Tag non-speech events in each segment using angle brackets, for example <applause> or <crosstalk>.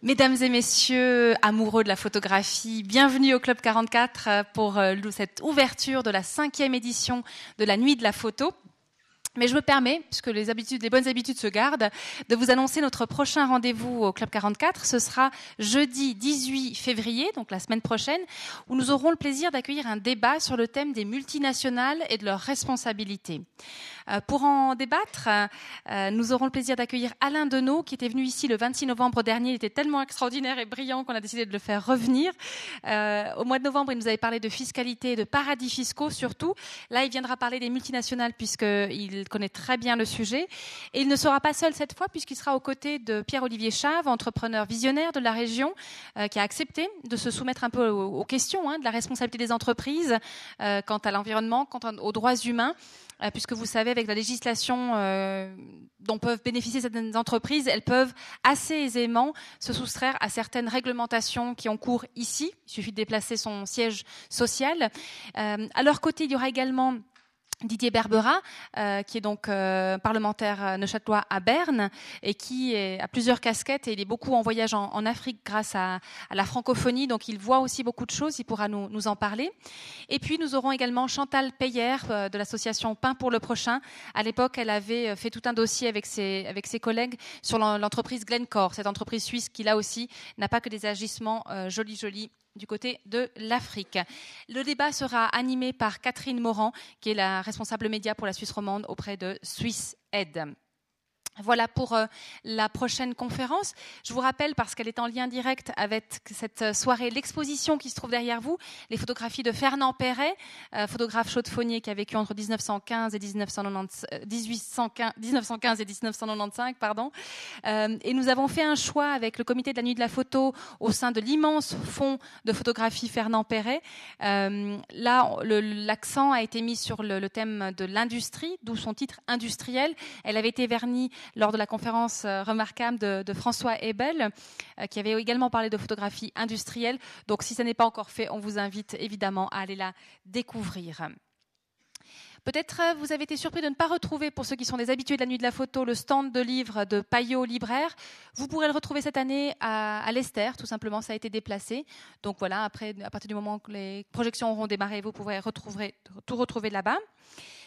Mesdames et messieurs, amoureux de la photographie, bienvenue au Club 44 euh, pour euh, cette ouverture de la cinquième édition de la Nuit de la photo. Mais je me permets, puisque les, bonnes habitudes se gardent, de vous annoncer notre prochain rendez-vous au Club 44. Ce sera jeudi 18 février, donc la semaine prochaine, où nous aurons le plaisir d'accueillir un débat sur le thème des multinationales et de leurs responsabilités. Euh, pour en débattre, euh, nous aurons le plaisir d'accueillir Alain Denot, qui était venu ici le 26 novembre dernier. Il était tellement extraordinaire et brillant qu'on a décidé de le faire revenir. Euh, au mois de novembre, il nous avait parlé de fiscalité, de paradis fiscaux surtout. Là, il viendra parler des multinationales puisqu'il connaît très bien le sujet. Et il ne sera pas seul cette fois puisqu'il sera aux côtés de Pierre-Olivier Chave, entrepreneur visionnaire de la région, euh, qui a accepté de se soumettre un peu aux, questions hein, de la responsabilité des entreprises euh, quant à l'environnement, quant aux droits humains euh, puisque vous savez, avec la législation dont peuvent bénéficier certaines entreprises, elles peuvent assez aisément se soustraire à certaines réglementations qui ont cours ici. Il suffit de déplacer son siège social. à leur côté, il y aura également Didier Berbera, euh, qui est donc euh, parlementaire euh, neuchâtelois à Berne et qui a plusieurs casquettes et il est beaucoup en voyage en, Afrique grâce à, la francophonie, donc il voit aussi beaucoup de choses, il pourra nous, nous en parler. Et puis nous aurons également Chantal Peyer de l'association Pain pour le prochain. À l'époque, elle avait fait tout un dossier avec ses, avec ses collègues sur l'entreprise Glencore, cette entreprise suisse qui là aussi n'a pas que des agissements jolis jolis du côté de l'Afrique. Le débat sera animé par Catherine Morand, qui est la responsable média pour la Suisse romande auprès de Swiss Aid. Voilà pour euh, la prochaine conférence. Je vous rappelle, parce qu'elle est en lien direct avec cette soirée, l'exposition qui se trouve derrière vous, les photographies de Fernand Perret, euh, photographe chaudefonnier qui a vécu entre 1915 et 1995, 1915 euh, et 1995. Pardon. et nous avons fait un choix avec le comité de la nuit de la photo au sein de l'immense fonds de photographie Fernand Perret. là, l'accent a été mis sur le thème de l'industrie, d'où son titre industriel. Elle avait été vernie lors de la conférence euh, remarquable de, François Ebel, euh, qui avait également parlé de photographie industrielle. Donc si ce n'est pas encore fait, on vous invite évidemment à aller la découvrir. Peut-être euh, vous avez été surpris de ne pas retrouver, pour ceux qui sont des habitués de la nuit de la photo, le stand de livres de Payot Libraire. Vous pourrez le retrouver cette année à, à l'Esther, tout simplement, ça a été déplacé. Donc voilà, après, à partir du moment que les projections auront démarré, vous pourrez retrouver, tout retrouver là-bas.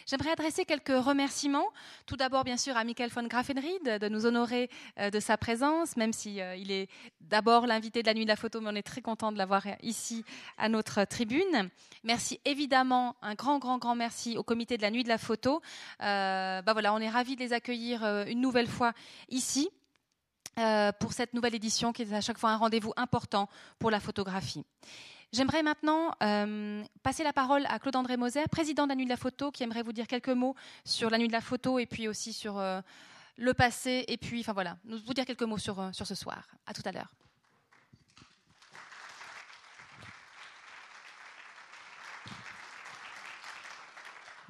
J'aimerais adresser quelques remerciements. Tout d'abord, bien sûr, à Michael von Grafenried de nous honorer euh, de sa présence, même si euh, est d'abord l'invité de la nuit de la photo, mais on est très content de l'avoir ici à notre tribune. Merci évidemment, un grand, grand, grand merci au comité de la nuit de la photo. Euh, bah on est ravis de les accueillir une nouvelle fois ici. pour cette nouvelle édition qui est à chaque fois un rendez-vous important pour la photographie. J'aimerais maintenant euh, passer la parole à Claude-André Moser, président de la Nuit de la Photo, qui aimerait vous dire quelques mots sur la Nuit de la Photo et puis aussi sur euh, le passé et puis, enfin voilà, vous dire quelques mots sur, euh, sur ce soir. À tout à l'heure.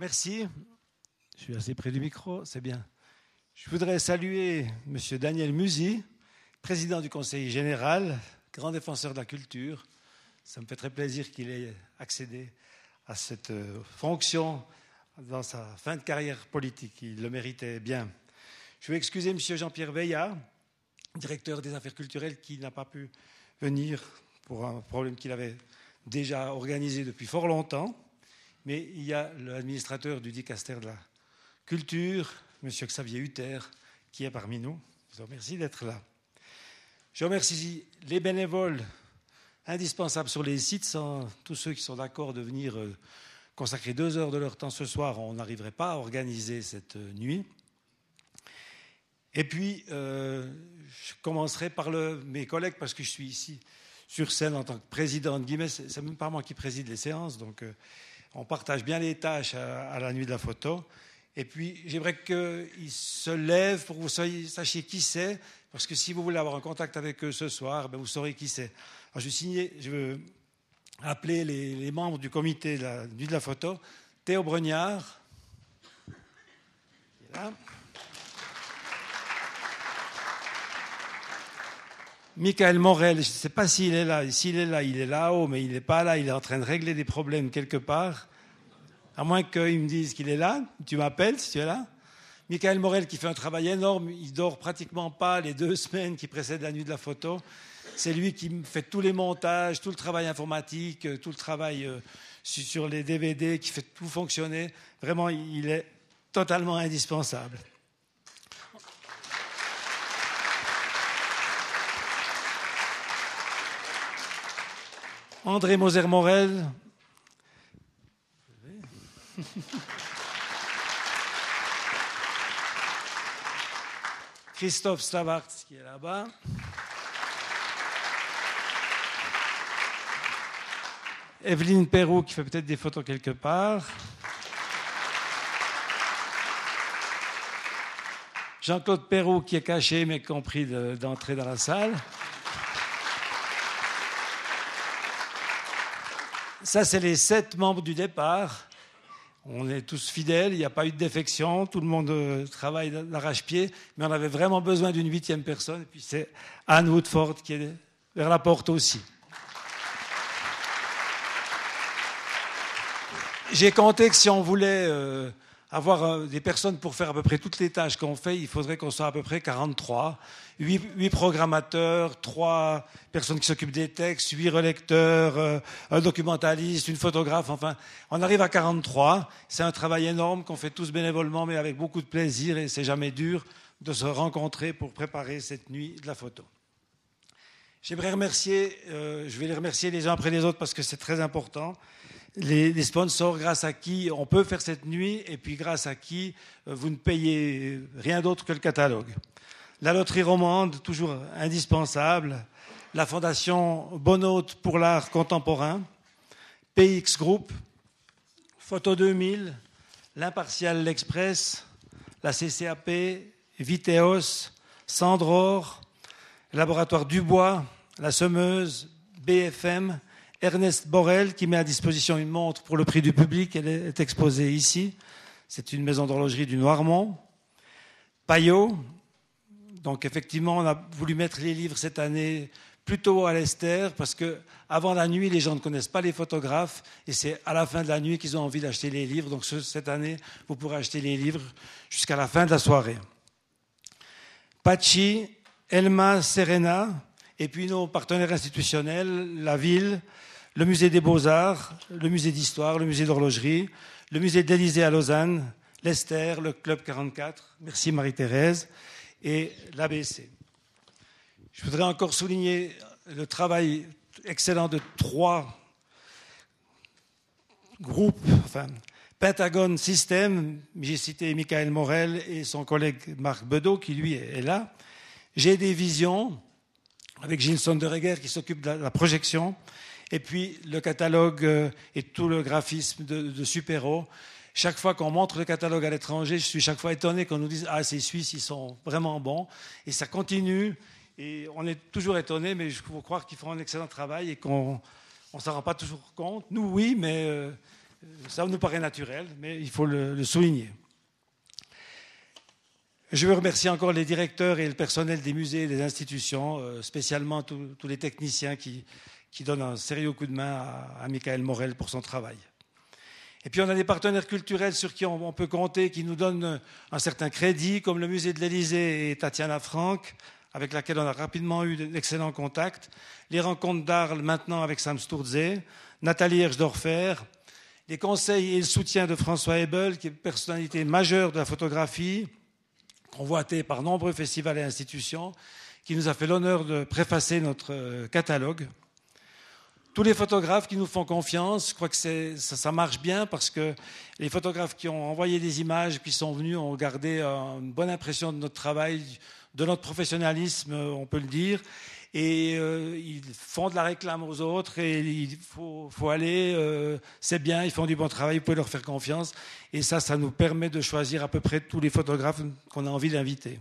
Merci. Je suis assez près du micro, c'est bien. Je voudrais saluer M. Daniel Musi, président du Conseil général, grand défenseur de la culture, ça me fait très plaisir qu'il ait accédé à cette euh, fonction dans sa fin de carrière politique. Il le méritait bien. Je vais excuser M. Jean-Pierre Veillard, directeur des affaires culturelles, qui n'a pas pu venir pour un problème qu'il avait déjà organisé depuis fort longtemps. Mais il y a l'administrateur du dicaster de la culture, M. Xavier Hutter, qui est parmi nous. Je vous remercie d'être là. Je remercie les bénévoles indispensable sur les sites. Sans tous ceux qui sont d'accord de venir euh, consacrer deux heures de leur temps ce soir, on n'arriverait pas à organiser cette euh, nuit. Et puis, euh, je commencerai par mes collègues, parce que je suis ici sur scène en tant que président de Guillemets. C'est même pas moi qui préside les séances, donc on partage bien les tâches à, la nuit de la photo. Et puis, j'aimerais qu'ils se lèvent pour que vous sachiez qui c'est, parce que si vous voulez avoir un contact avec eux ce soir, ben vous saurez qui c'est je, signer, je veux appeler les, membres du comité de la de la photo. Théo Bregnard, est là. Michael Morel, je ne sais pas s'il est là. S'il est là, il est là-haut, mais il n'est pas là. Il est en train de régler des problèmes quelque part. À moins qu'il me dise qu'il est là. Tu m'appelles si tu es là. Michael Morel qui fait un travail énorme, il dort pratiquement pas les deux <laughs> semaines qui précèdent la nuit de la photo. C'est lui qui fait tous les montages, tout le travail informatique, tout le travail euh, sur les DVD, qui fait tout fonctionner. Vraiment, il est totalement indispensable. André Moser-Morel. <laughs> Christophe Stavartz qui est là-bas. Evelyne Perrault qui fait peut-être des photos quelque part. Jean-Claude Perrault qui est caché mais compris d'entrer dans la salle. Ça, c'est les sept membres du départ. On est tous fidèles, il n'y a pas eu de défection, tout le monde euh, travaille d'arrache-pied, mais on avait vraiment besoin d'une huitième personne, et puis c'est Anne Woodford qui est vers la porte aussi. J'ai compté que si on voulait euh, avoir euh, des personnes pour faire à peu près toutes les tâches qu'on fait, il faudrait qu'on soit à peu près 43. 8, programmateurs, 3 personnes qui s'occupent des textes, 8 relecteurs, euh, un documentaliste, une photographe, enfin, on arrive à 43. C'est un travail énorme qu'on fait tous bénévolement, mais avec beaucoup de plaisir, et c'est jamais dur de se rencontrer pour préparer cette nuit de la photo. J'aimerais remercier, euh, je vais les remercier les uns après les autres parce que c'est très important les, sponsors grâce à qui on peut faire cette nuit et puis grâce à qui euh, vous ne payez rien d'autre que le catalogue. La loterie romande, toujours indispensable. La fondation Bonhôte pour l'art contemporain. PX Group. Photo 2000. L'Impartial L'Express. La CCAP. Viteos. Sandror. Laboratoire Dubois. La Semeuse. BFM Ernest Borel qui met à disposition une montre pour le prix du public. Elle est exposée ici. C'est une maison d'horlogerie du Noirmont. Payot. Donc effectivement, on a voulu mettre les livres cette année plutôt à l'Esther parce que avant la nuit, les gens ne connaissent pas les photographes et c'est à la fin de la nuit qu'ils ont envie d'acheter les livres. Donc cette année, vous pourrez acheter les livres jusqu'à la fin de la soirée. Pachi, Elma Serena, et puis nos partenaires institutionnels, la ville, le musée des beaux-arts, le musée d'histoire, le musée d'horlogerie, le musée d'Élysée à Lausanne, l'Esther, le Club 44, merci Marie-Thérèse, et l'ABC. Je voudrais encore souligner le travail excellent de trois groupes, enfin, Pentagone System, j'ai cité Michael Morel et son collègue Marc Bedeau, qui lui est là. J'ai des visions, avec Gilles Sonderegger qui s'occupe de la projection, et puis le catalogue euh, et tout le graphisme de, de Supero. Chaque fois qu'on montre le catalogue à l'étranger, je suis chaque fois étonné qu'on nous dise Ah, ces Suisses, ils sont vraiment bons. Et ça continue. Et on est toujours étonné, mais je faut croire qu'ils font un excellent travail et qu'on ne s'en rend pas toujours compte. Nous, oui, mais euh, ça nous paraît naturel, mais il faut le, souligner. Je veux remercier encore les directeurs et le personnel des musées et des institutions, euh, spécialement tous les techniciens qui, qui donne un sérieux coup de main à, Michael Morel pour son travail. Et puis on a des partenaires culturels sur qui on, peut compter, qui nous donnent un certain crédit, comme le musée de l'Élysée et Tatiana Franck, avec laquelle on a rapidement eu d'excellents contacts. Les rencontres d'Arles maintenant avec Sam Sturze, Nathalie Herschdorfer, les conseils et le soutien de François Hebel, qui est une personnalité majeure de la photographie, convoitée par nombreux festivals et institutions, qui nous a fait l'honneur de préfacer notre euh, catalogue tous les photographes qui nous font confiance, je crois que ça, marche bien parce que les photographes qui ont envoyé des images, qui sont venus, ont gardé une bonne impression de notre travail, de notre professionnalisme, on peut le dire. Et euh, ils font de la réclame aux autres et il faut, aller, euh, c'est bien, ils font du bon travail, vous pouvez leur faire confiance. Et ça, ça nous permet de choisir à peu près tous les photographes qu'on a envie d'inviter.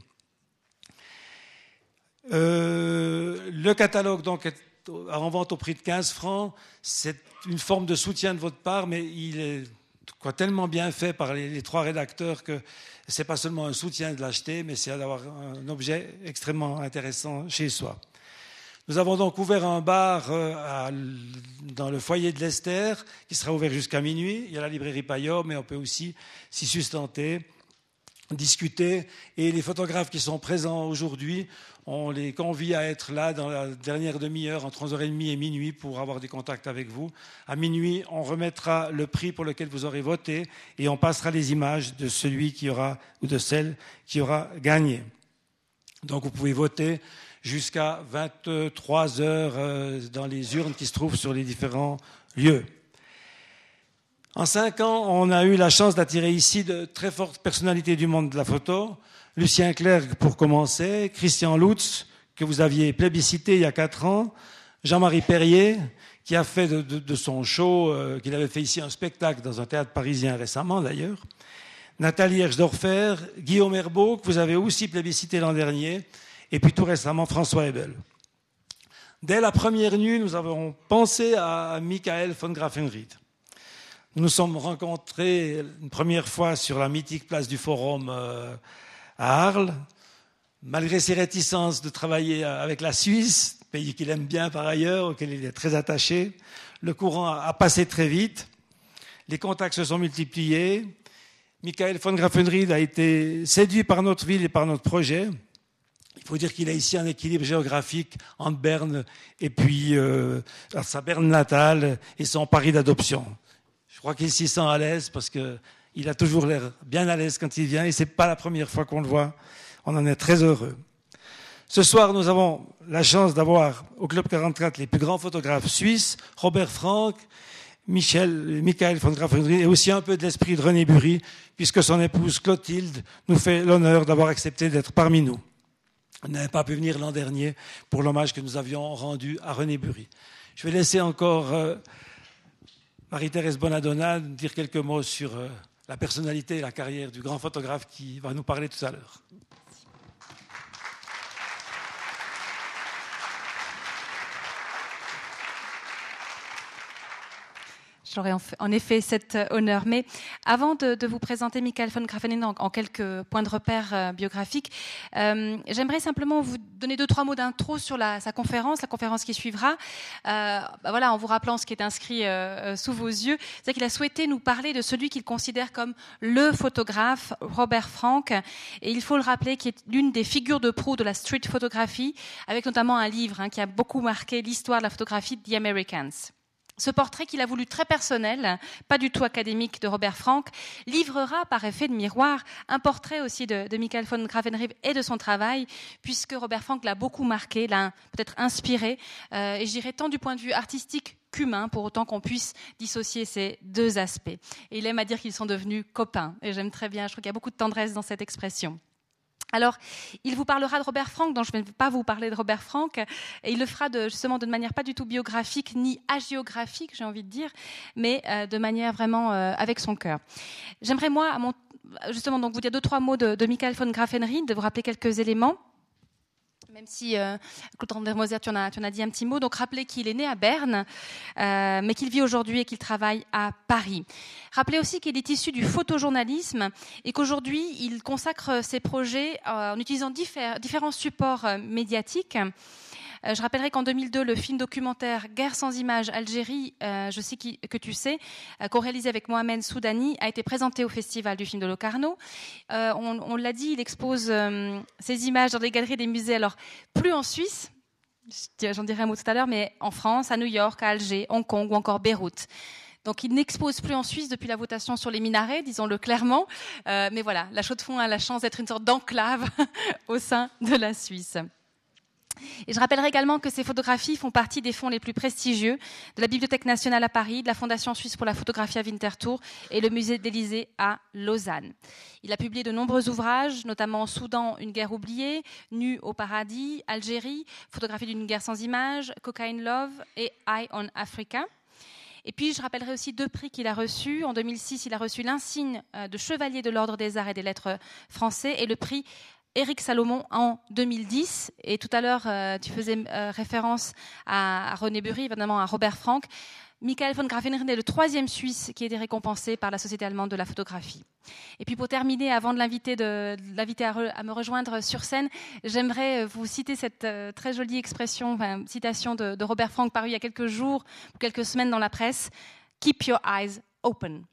Euh, le catalogue donc est en vente au prix de 15 francs, c'est une forme de soutien de votre part, mais il est tellement bien fait par les, trois rédacteurs que ce n'est pas seulement un soutien de l'acheter, mais c'est d'avoir un objet extrêmement intéressant chez soi. Nous avons donc ouvert un bar euh, dans le foyer de l'Esther, qui sera ouvert jusqu'à minuit. Il y a la librairie Payot, mais on peut aussi s'y sustenter discuter. Et les photographes qui sont présents aujourd'hui, on les convie à être là dans la dernière demi-heure, entre 11h30 et minuit, pour avoir des contacts avec vous. À minuit, on remettra le prix pour lequel vous aurez voté et on passera les images de celui qui aura ou de celle qui aura gagné. Donc vous pouvez voter jusqu'à 23 heures euh, dans les urnes qui se trouvent sur les différents lieux. En cinq ans, on a eu la chance d'attirer ici de très fortes personnalités du monde de la photo. Lucien Clerc pour commencer, Christian Lutz, que vous aviez plébiscité il y a quatre ans, Jean-Marie Perrier, qui a fait de, son show, euh, qu'il avait fait ici un spectacle dans un théâtre parisien récemment d'ailleurs, Nathalie Ersdorfer, Guillaume Herbeau, que vous avez aussi plébiscité l'an dernier, et puis tout récemment François Hebel. Dès la première nuit, nous avons pensé à Michael von Grafenried. Nous nous sommes rencontrés une première fois sur la mythique place du Forum euh, à Arles. Malgré ses réticences de travailler avec la Suisse, pays qu'il aime bien par ailleurs, auquel il est très attaché, le courant a passé très vite. Les contacts se sont multipliés. Michael von Grafenried a été séduit par notre ville et par notre projet. Il faut dire qu'il a ici un équilibre géographique entre Berne et puis euh, sa Berne natale et son Paris d'adoption. Je crois qu'il s'y sent à l'aise parce qu'il a toujours l'air bien à l'aise quand il vient et ce n'est pas la première fois qu'on le voit. On en est très heureux. Ce soir, nous avons la chance d'avoir au Club 44 les plus grands photographes suisses, Robert Frank, Michel, Michael von et aussi un peu de l'esprit de René Bury, puisque son épouse Clotilde nous fait l'honneur d'avoir accepté d'être parmi nous. Elle n'avait pas pu venir l'an dernier pour l'hommage que nous avions rendu à René Bury. Je vais laisser encore euh, Marie-Thérèse Bonadonna dire quelques mots sur euh, la personnalité et la carrière du grand photographe qui va nous parler tout à l'heure. J'aurais en effet cet euh, honneur. Mais avant de, vous présenter Michael von Grafenin en, quelques points de repère euh, biographiques, euh, j'aimerais simplement vous donner deux, trois mots d'intro sur sa conférence, la conférence qui suivra. Bah voilà, en vous rappelant ce qui est inscrit sous vos yeux, c'est qu'il a souhaité nous parler de celui qu'il considère comme le photographe, Robert Frank. Et il faut le rappeler, qui est l'une des figures de proue de la street photographie, avec notamment un livre hein, qui a beaucoup marqué l'histoire de la photographie, The Americans. Ce portrait qu'il a voulu très personnel, pas du tout académique de Robert Frank, livrera par effet de miroir un portrait aussi de, Michael von Gravenrive et de son travail, puisque Robert Frank l'a beaucoup marqué, l'a peut-être inspiré, euh, et j'irai tant du point de vue artistique qu'humain, pour autant qu'on puisse dissocier ces deux aspects. Et il aime à dire qu'ils sont devenus copains, et j'aime très bien, je trouve qu'il y a beaucoup de tendresse dans cette expression. Alors, il vous parlera de Robert Frank, dont je ne vais pas vous parler de Robert Frank, et il le fera de, justement de manière pas du tout biographique ni agiographique, j'ai envie de dire, mais euh, de manière vraiment euh, avec son cœur. J'aimerais moi, justement, donc vous dire deux trois mots de, de Michael von Grafenried, de vous rappeler quelques éléments. Même si, euh, Claude Moser, tu en, as, tu en as dit un petit mot. Donc, rappelez qu'il est né à Berne, euh, mais qu'il vit aujourd'hui et qu'il travaille à Paris. Rappelez aussi qu'il est issu du photojournalisme et qu'aujourd'hui, il consacre ses projets euh, en utilisant différents supports euh, médiatiques. Euh, je rappellerai qu'en 2002, le film documentaire Guerre sans images Algérie, euh, je sais que tu sais, euh, qu'on réalisé avec Mohamed Soudani, a été présenté au Festival du film de Locarno. on, l'a dit, il expose ces images dans des galeries des musées, alors plus en Suisse, j'en dirai un mot tout à l'heure, mais en France, à New York, à Alger, Hong Kong ou encore Beyrouth. Donc il n'expose plus en Suisse depuis la votation sur les minarets, disons-le clairement. mais voilà, la Chaux-de-Fonds a la chance d'être une sorte d'enclave <laughs> au sein de la Suisse. Et je rappellerai également que ces photographies font partie des fonds les plus prestigieux de la Bibliothèque nationale à Paris, de la Fondation suisse pour la photographie à Winterthur et le musée d'Élysée à Lausanne. Il a publié de nombreux ouvrages, notamment Soudan, une guerre oubliée, Nu au paradis, Algérie, Photographie d'une guerre sans images, Cocaine Love et Eye on Africa. Et puis, je rappellerai aussi deux prix qu'il a reçus. En 2006, il a reçu l'insigne euh, de chevalier de l'Ordre des Arts et des Lettres français et le prix Éric Salomon en 2010. Et tout à l'heure, euh, tu faisais euh, référence à, René Bury, évidemment à Robert Frank. Michael von Grafenried est le troisième Suisse qui a été récompensé par la Société allemande de la photographie. Et puis pour terminer, avant de l'inviter, à, me rejoindre sur scène, j'aimerais euh, vous citer cette très jolie expression, citation de, Robert Frank parue il y a quelques jours ou quelques semaines dans la presse. Keep your eyes open.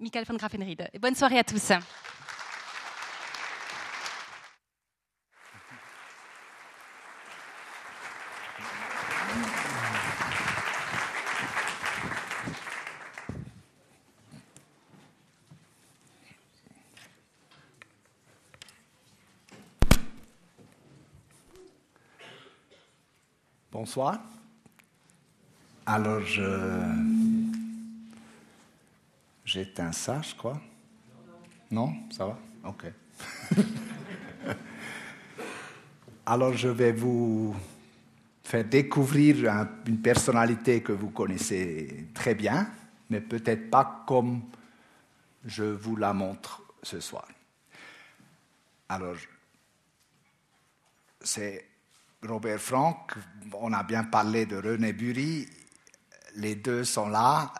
Michael von Grafenried. Bonne soirée à tous. Bonsoir. Alors, je. J'éteins ça, je crois. Non Ça va? Ok. <laughs> Alors, je vais vous faire découvrir une personnalité que vous connaissez très bien, mais peut-être pas comme je vous la montre ce soir. Alors, c'est Robert Frank, on a bien parlé de René Bury, les deux sont là,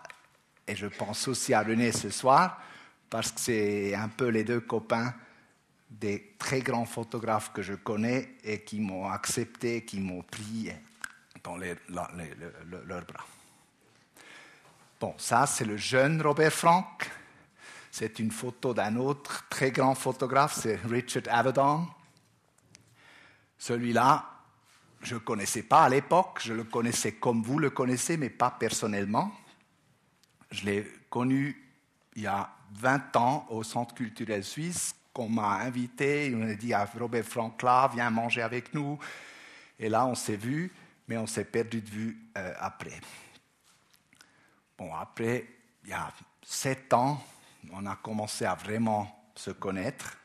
et je pense aussi à René ce soir, parce que c'est un peu les deux copains des très grands photographes que je connais et qui m'ont accepté, qui m'ont pris dans leurs bras. Bon, ça c'est le jeune Robert Frank. C'est une photo d'un autre très grand photographe, c'est Richard Avedon. Celui-là, je ne connaissais pas à l'époque, je le connaissais comme vous le connaissez, mais pas personnellement. Je l'ai connu il y a 20 ans au Centre culturel suisse, qu'on m'a invité, on a dit à Robert Franklin, viens manger avec nous. Et là, on s'est vu, mais on s'est perdu de vue euh, après. Bon, après, il y a sept ans, on a commencé à vraiment se connaître.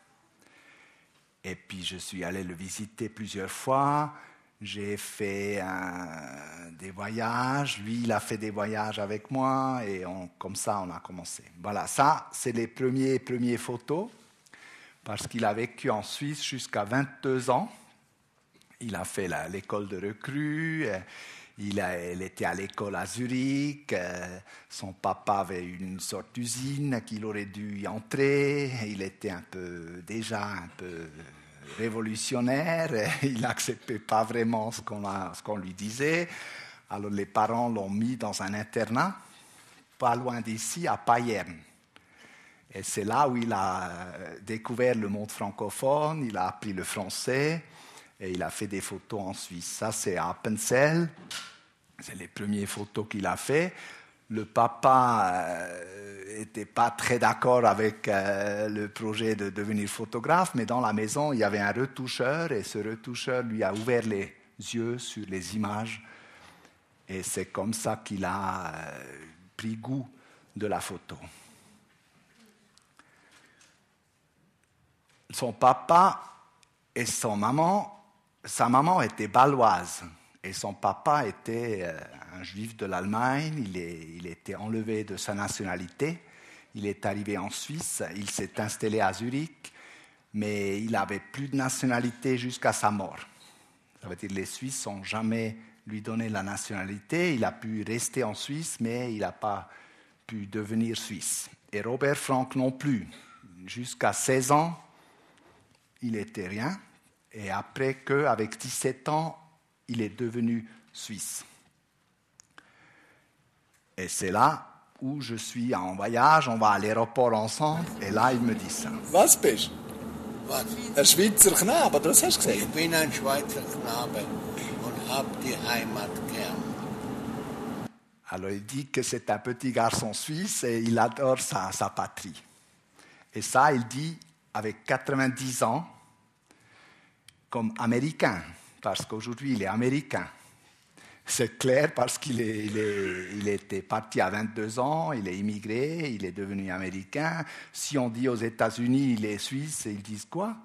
Et puis, je suis allé le visiter plusieurs fois. J'ai fait des voyages, lui il a fait des voyages avec moi et comme ça on a commencé. Voilà, ça c'est les premiers, premières photos parce qu'il a vécu en Suisse jusqu'à 22 ans. Il a fait l'école de recrues, euh, il, était à l'école à Zurich, euh, son papa avait une sorte d'usine qu'il aurait dû y entrer, il était un peu, déjà un peu révolutionnaire, il n'acceptait pas vraiment ce qu'on lui disait. Alors les parents l'ont mis dans un internat, pas loin d'ici, à Payerne. Et c'est là où il a euh, découvert le monde francophone, il a appris le français et il a fait des photos en Suisse. Ça, c'est à Appenzell. C'est les premières photos qu'il a fait. Le papa n'était euh, pas très d'accord avec euh, le projet de devenir photographe, mais dans la maison, il y avait un retoucheur et ce retoucheur lui a ouvert les yeux sur les images. Et c'est comme ça qu'il a pris goût de la photo. son papa et son maman, sa maman était baloise et son papa était euh, un juif de l'Allemagne, il, il était enlevé de sa nationalité, il est arrivé en Suisse, il s'est installé à Zurich, mais il n'avait plus de nationalité jusqu'à sa mort. Ça veut dire que les Suisses n'ont jamais lui donné la nationalité, il a pu rester en Suisse, mais il n'a pas pu devenir suisse. Et Robert Frank non plus. Jusqu'à 16 ans, il était rien. Et après qu'avec 17 ans, il est devenu suisse. Et c'est là où je suis en voyage, on va à l'aéroport ensemble, et là il me dit ça. Was bist Was? Ein Schweizer Knabe, das hast du gesagt? Ich bin ein Schweizer Knabe und habe die Heimat gern. Alors il dit que c'est un petit garçon suisse et il adore sa, sa patrie. Et ça, il dit avec 90 ans comme américain, parce qu'aujourd'hui il est américain. C'est clair parce qu'il il était parti à 22 ans, il est immigré, il est devenu américain. Si on dit aux États-Unis il est suisse, ils disent quoi?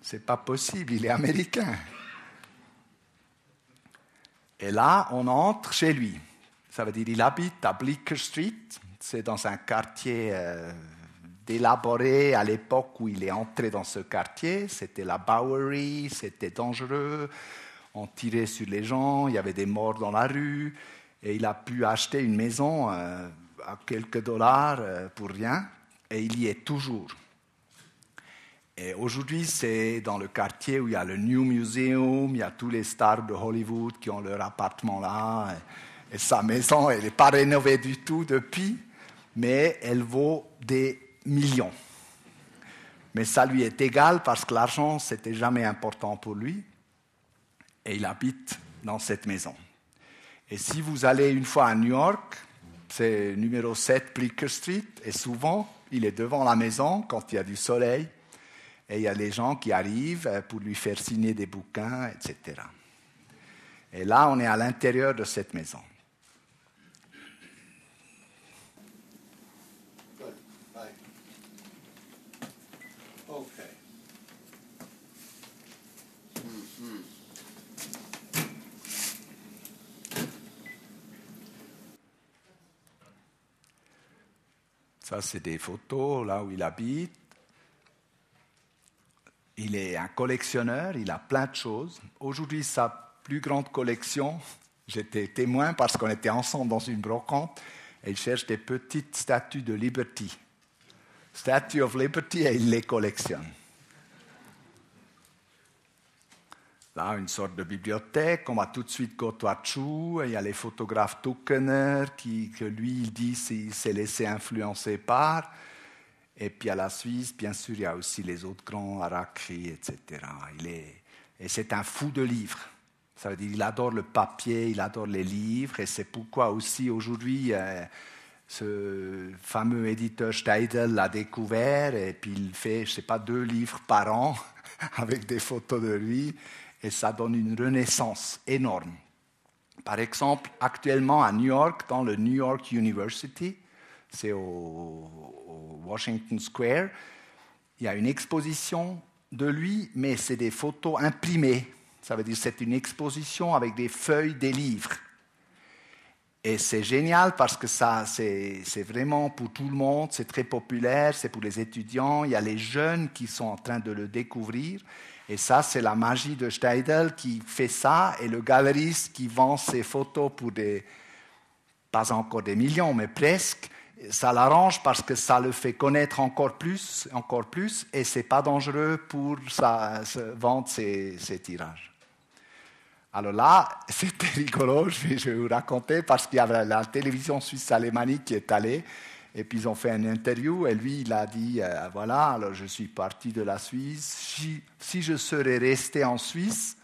C'est pas possible, il est américain. Et là, on entre chez lui. Ça veut dire qu'il habite à Bleecker Street, c'est dans un quartier euh, élaboré à l'époque où il est entré dans ce quartier. C'était la Bowery, c'était dangereux, on tirait sur les gens, il y avait des morts dans la rue, et il a pu acheter une maison euh, à quelques dollars euh, pour rien, et il y est toujours. Et aujourd'hui, c'est dans le quartier où il y a le New Museum, il y a tous les stars de Hollywood qui ont leur appartement là, et, et sa maison, elle n'est pas rénovée du tout depuis, mais elle vaut des millions. Mais ça lui est égal parce que l'argent, c'était jamais important pour lui. Et il habite dans cette maison. Et si vous allez une fois à New York, c'est numéro 7 Bleecker Street, et souvent, il est devant la maison quand il y a du soleil, et il y a les gens qui arrivent pour lui faire signer des bouquins, etc. Et là, on est à l'intérieur de cette maison. Ça, c'est des photos là où il habite. Il est un collectionneur, il a plein de choses. Aujourd'hui, sa plus grande collection, j'étais témoin parce qu'on était ensemble dans une brocante, et il cherche des petites statues de Liberty. Statue of Liberty, et il les collectionne. Là, une sorte de bibliothèque. On va tout de suite Gotoachu. Il y a les photographes Tukener qui, que lui, il dit qu'il s'est laissé influencer par. Et puis à la Suisse, bien sûr, il y a aussi les autres grands, Arakri, etc. Il est, et c'est un fou de livres. Ça veut dire qu'il adore le papier, il adore les livres. Et c'est pourquoi aussi aujourd'hui, euh, ce fameux éditeur Steidel l'a découvert. Et puis il fait, je ne sais pas, deux livres par an <laughs> avec des photos de lui et ça donne une renaissance énorme. Par exemple, actuellement à New York, dans le New York University, c'est au, Washington Square, il y a une exposition de lui, mais c'est des photos imprimées. Ça veut dire que c'est une exposition avec des feuilles des livres. Et c'est génial parce que ça, c'est vraiment pour tout le monde, c'est très populaire, c'est pour les étudiants, il y a les jeunes qui sont en train de le découvrir. Et ça, c'est la magie de Steidel qui fait ça, et le galeriste qui vend ses photos pour des, pas encore des millions, mais presque, ça l'arrange parce que ça le fait connaître encore plus, encore plus, et c'est pas dangereux pour ça, vendre ses, ses, tirages. Alors là, <laughs> c'était rigolo, je vais, vous raconter, parce qu'il y avait la télévision suisse alémanique qui est allée, et puis ils ont fait une interview et lui, il a dit, euh, voilà, alors je suis parti de la Suisse. Si, si je serais resté en Suisse,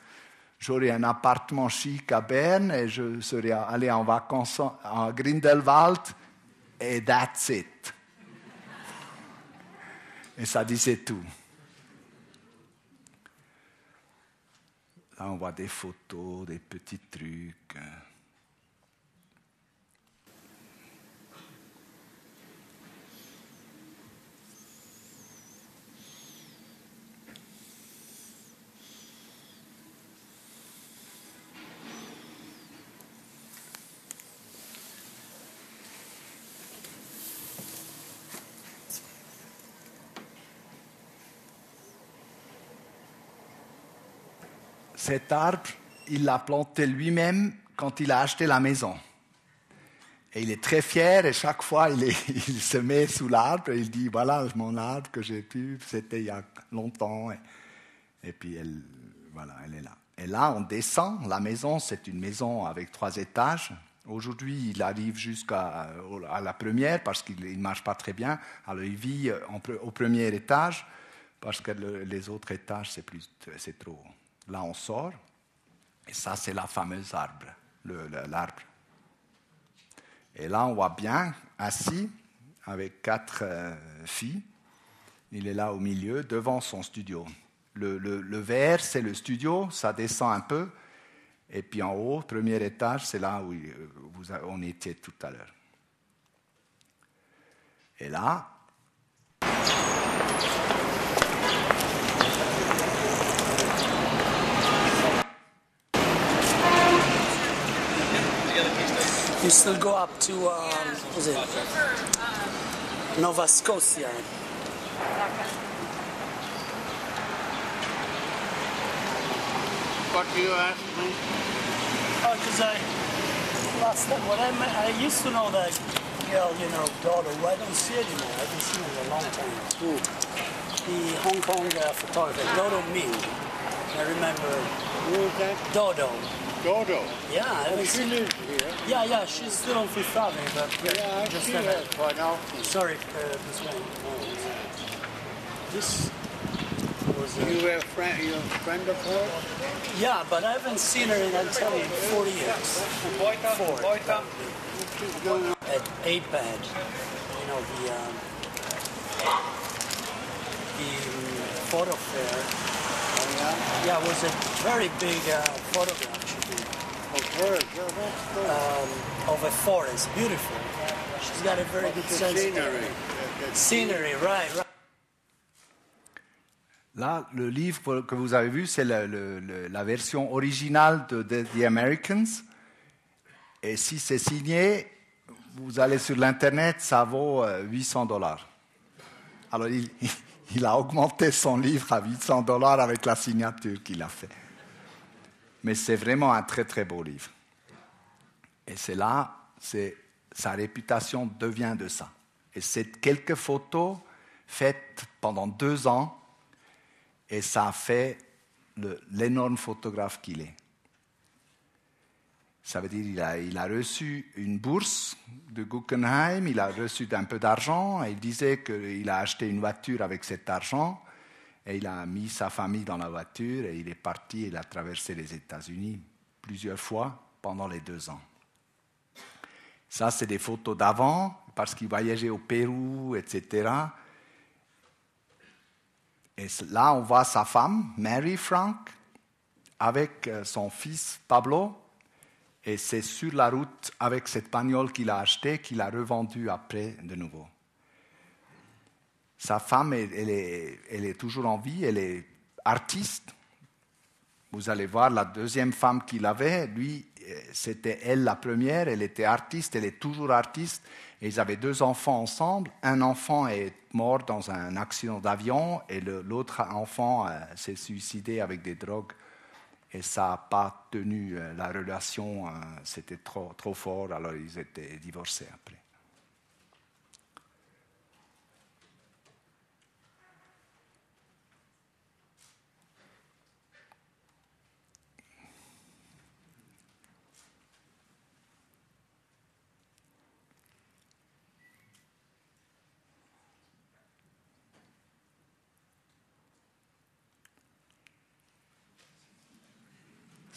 j'aurais un appartement chic à Berne et je serais allé en vacances à Grindelwald et that's it. Et ça disait tout. Là, on voit des photos, des petits trucs. Cet arbre, il l'a planté lui-même quand il a acheté la maison. Et il est très fier et chaque fois il, <laughs> se met sous l'arbre et il dit voilà mon arbre que j'ai pu, c'était il y a longtemps. Et, puis elle, voilà, elle est là. Et là on descend. La maison c'est une maison avec trois étages. Aujourd'hui il arrive jusqu'à à la première parce qu'il ne marche pas très bien. Alors il vit au premier étage parce que le, les autres étages c'est trop. Là, on sort, et ça, c'est la fameuse arbre, l'arbre. Et là, on voit bien, assis, avec quatre euh, filles. Il est là au milieu, devant son studio. Le, le vert, c'est le studio, ça descend un peu. Et puis en haut, premier étage, c'est là où vous, on était tout à l'heure. Et là, You still go up to, um, was it Nova Scotia? What do you ask me? Oh, because I last time when I met, I used to know that girl, you know, Dodo. I don't see anymore. I haven't seen her in a long time. Who? The Hong Kong uh, photographer, Dodo Ming. I remember that? Dodo. Dodo. Yeah, I haven't She seen lives here. Yeah, yeah, she's still on Fifth Avenue, but Yeah, I just see never- her quite often. Sorry, uh, this way. This was. Uh, You a friend, you a friend of hers? yeah, but I haven't seen her in, I'm telling you, 40 years. Four. She's going on. At APAD, you know, the, um, the um, photo fair. Oh, yeah? Yeah, it was a very big uh, photograph. Um, of a forest. Beautiful. She's got a very good sense. Scenery. Scenery, right, right. Là, le livre que vous avez vu, c'est la version originale de, de The Americans. Et si c'est signé, vous allez sur l'Internet, ça vaut euh, 800 dollars. Alors, il, <laughs> il a augmenté son livre à 800 dollars avec la signature qu'il a fait. Mais c'est vraiment un très, très beau livre. Et c'est là, sa réputation devient de ça. Et c'est quelques photos faites pendant deux ans et ça a fait l'énorme photographe qu'il est. Ça veut dire qu'il a, il a reçu une bourse de Guggenheim, il a reçu un peu d'argent, et il disait qu'il a acheté une voiture avec cet argent, et il a mis sa famille dans la voiture, et il est parti, il a traversé les États-Unis plusieurs fois pendant les deux ans. Ça, c'est des photos d'avant, parce qu'il voyageait au Pérou, etc. Et là, on voit sa femme, Mary Frank, avec euh, son fils Pablo. Et c'est sur la route avec cette bagnole qu'il a achetée qu'il a revendue après de nouveau. Sa femme, elle, est, elle est toujours en vie, elle est artiste. Vous allez voir la deuxième femme qu'il avait, lui, euh, c'était elle la première, elle était artiste, elle est toujours artiste. Et ils avaient deux enfants ensemble. Un enfant est mort dans un accident d'avion et l'autre enfant euh, s'est suicidé avec des drogues. Et ça n'a pas tenu euh, la relation, c'était trop, trop fort, alors ils étaient divorcés après.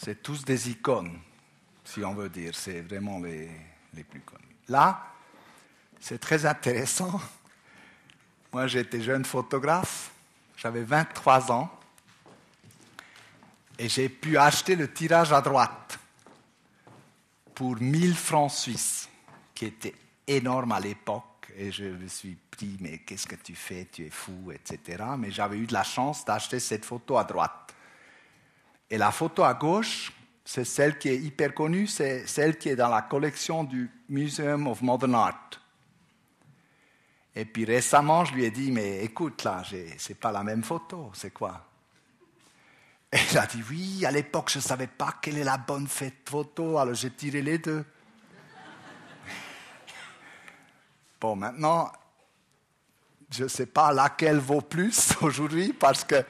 C'est tous des icônes, si on veut dire. C'est vraiment les, plus connus. Là, c'est très intéressant. <laughs> Moi, j'étais jeune photographe. J'avais 23 ans. Et j'ai pu acheter le tirage à droite pour 1000 francs suisses, qui était énorme à l'époque. Et je me suis dit, mais qu'est-ce que tu fais? Tu es fou, etc. Mais j'avais eu de la chance d'acheter cette photo à droite. Et la photo à gauche, c'est celle qui est hyper connue, c'est celle qui est dans la collection du Museum of Modern Art. Et puis récemment, je lui ai dit, mais écoute, là, c'est pas la même photo, c'est quoi? Et il a dit, oui, à l'époque, je ne savais pas quelle est la bonne photo, alors j'ai tiré les deux. Bon, maintenant, je ne sais pas laquelle vaut plus <laughs> aujourd'hui, parce que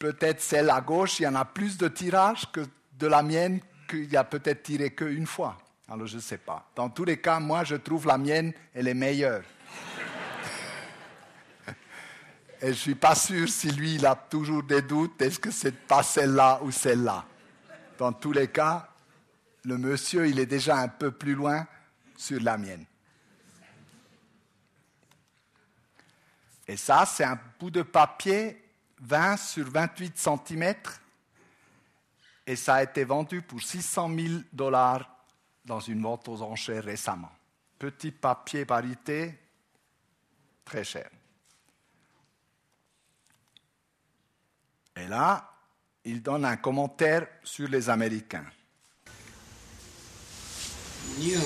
peut-être celle à gauche, il y en a plus de tirages que de la mienne, qu'il y a peut-être tiré qu'une fois. Alors je ne sais pas. Dans tous les cas, moi, je trouve la mienne, elle est meilleure. <laughs> Et je ne suis pas sûr si lui, il a toujours des doutes, est-ce que c'est pas celle-là ou celle-là. Dans tous les cas, le monsieur, il est déjà un peu plus loin sur la mienne. Et ça, c'est un bout de papier 20 sur 28 cm. Et ça a été vendu pour 600 000 dollars dans une vente aux enchères récemment. Petit papier parité, très cher. Et là, il donne un commentaire sur les Américains. You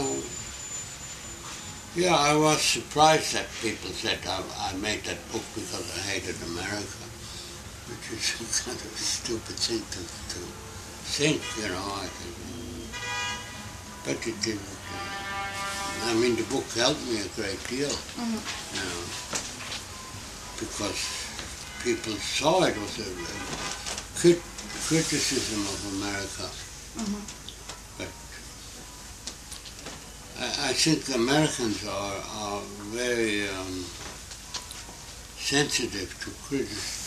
yeah, I was surprised that people said I made that book because I hated America, which is a kind of stupid thing to, to think, you know. I think, mm, but it didn't. uh, I mean, the book helped me a great deal, you know, because people saw it was a, a crit- criticism of America. But I, I think Americans are, are very um, sensitive to criticism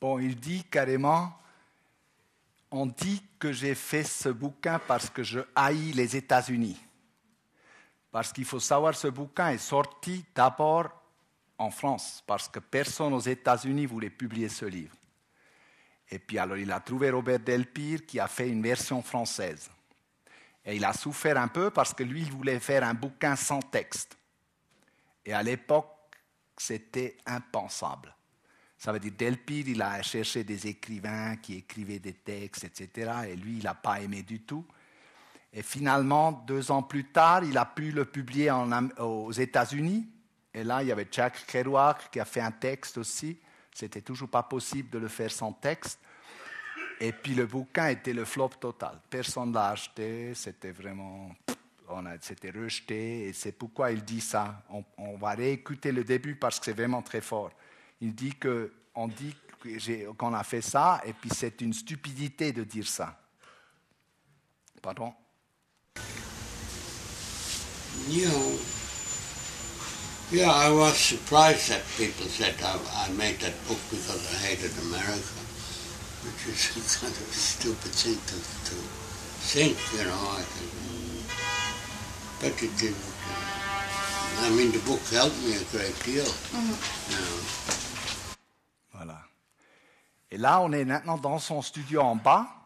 Bon, il dit carrément, on dit que j'ai fait ce bouquin parce que je haïs les États-Unis. Parce qu'il faut savoir, ce bouquin est sorti d'abord en France, parce que personne aux États-Unis voulait publier ce livre. Et puis alors il a trouvé Robert Delpire qui a fait une version française. Et il a souffert un peu parce que lui, il voulait faire un bouquin sans texte. Et à l'époque, c'était impensable. Ça veut dire, Delpire, il a cherché des écrivains qui écrivaient des textes, etc. Et lui, il n'a pas aimé du tout. Et finalement, deux ans plus tard, il a pu le publier aux États-Unis. Et là, il y avait Jack Kerouac qui a fait un texte aussi. C'était toujours pas possible de le faire sans texte. Et puis le bouquin était le flop total. Personne ne l'a acheté. C'était vraiment. C'était rejeté. Et c'est pourquoi il dit ça. On, va réécouter le début parce que c'est vraiment très fort. Il dit que on dit qu'on a fait ça, et puis c'est une stupidité de dire ça. Pardon? You know, yeah, I was surprised that people said I, I made that book because I hated America, which is <laughs> kind of a stupid thing to, to think, you know. But it did. I mean, the book helped me a great deal. Mm-hmm. You know. Voilà. Et là, on est maintenant dans son studio en bas.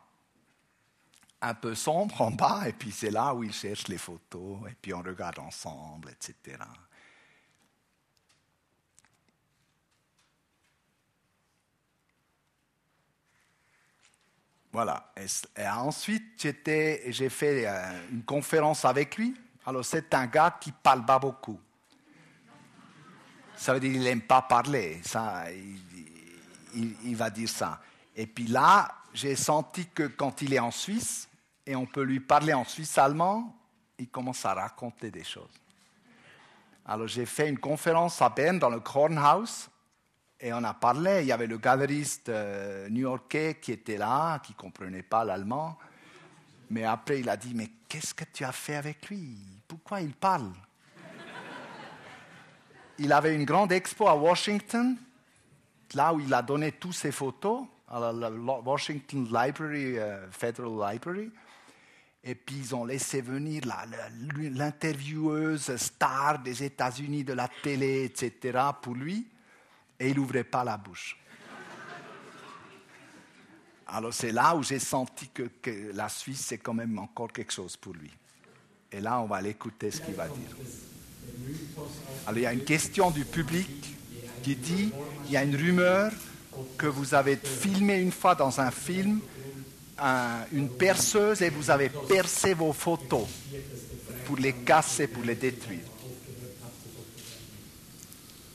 un peu sombre en bas, et puis c'est là où il cherche les photos, et puis on regarde ensemble, etc. Voilà. Et, ensuite, j'ai fait euh, une conférence avec lui. Alors, c'est un gars qui parle pas beaucoup. Ça veut dire qu'il n'aime pas parler. Ça, il, va dire ça. Et puis là, j'ai senti que quand il est en Suisse, et on peut lui parler en suisse allemand, il commence à raconter des choses. Alors j'ai fait une conférence à Berne dans le Kornhaus et on a parlé. Il y avait le galeriste euh, new-yorkais qui était là, qui ne comprenait pas l'allemand. Mais après, il a dit Mais qu'est-ce que tu as fait avec lui? Pourquoi il parle? Il avait une grande expo à Washington, là où il a donné toutes ses photos, à la Washington Library, euh, Federal Library. Et puis ils ont laissé venir l'intervieweuse star des États-Unis de la télé, etc., pour lui, et il n'ouvrait pas la bouche. Alors c'est là où j'ai senti que, que, la Suisse, c'est quand même encore quelque chose pour lui. Et là, on va l'écouter ce qu'il va dire. Alors il y a une question du public qui dit, il y a une rumeur que vous avez filmé une fois dans un film un, une perceuse et vous avez percé vos photos pour les casser, pour les détruire.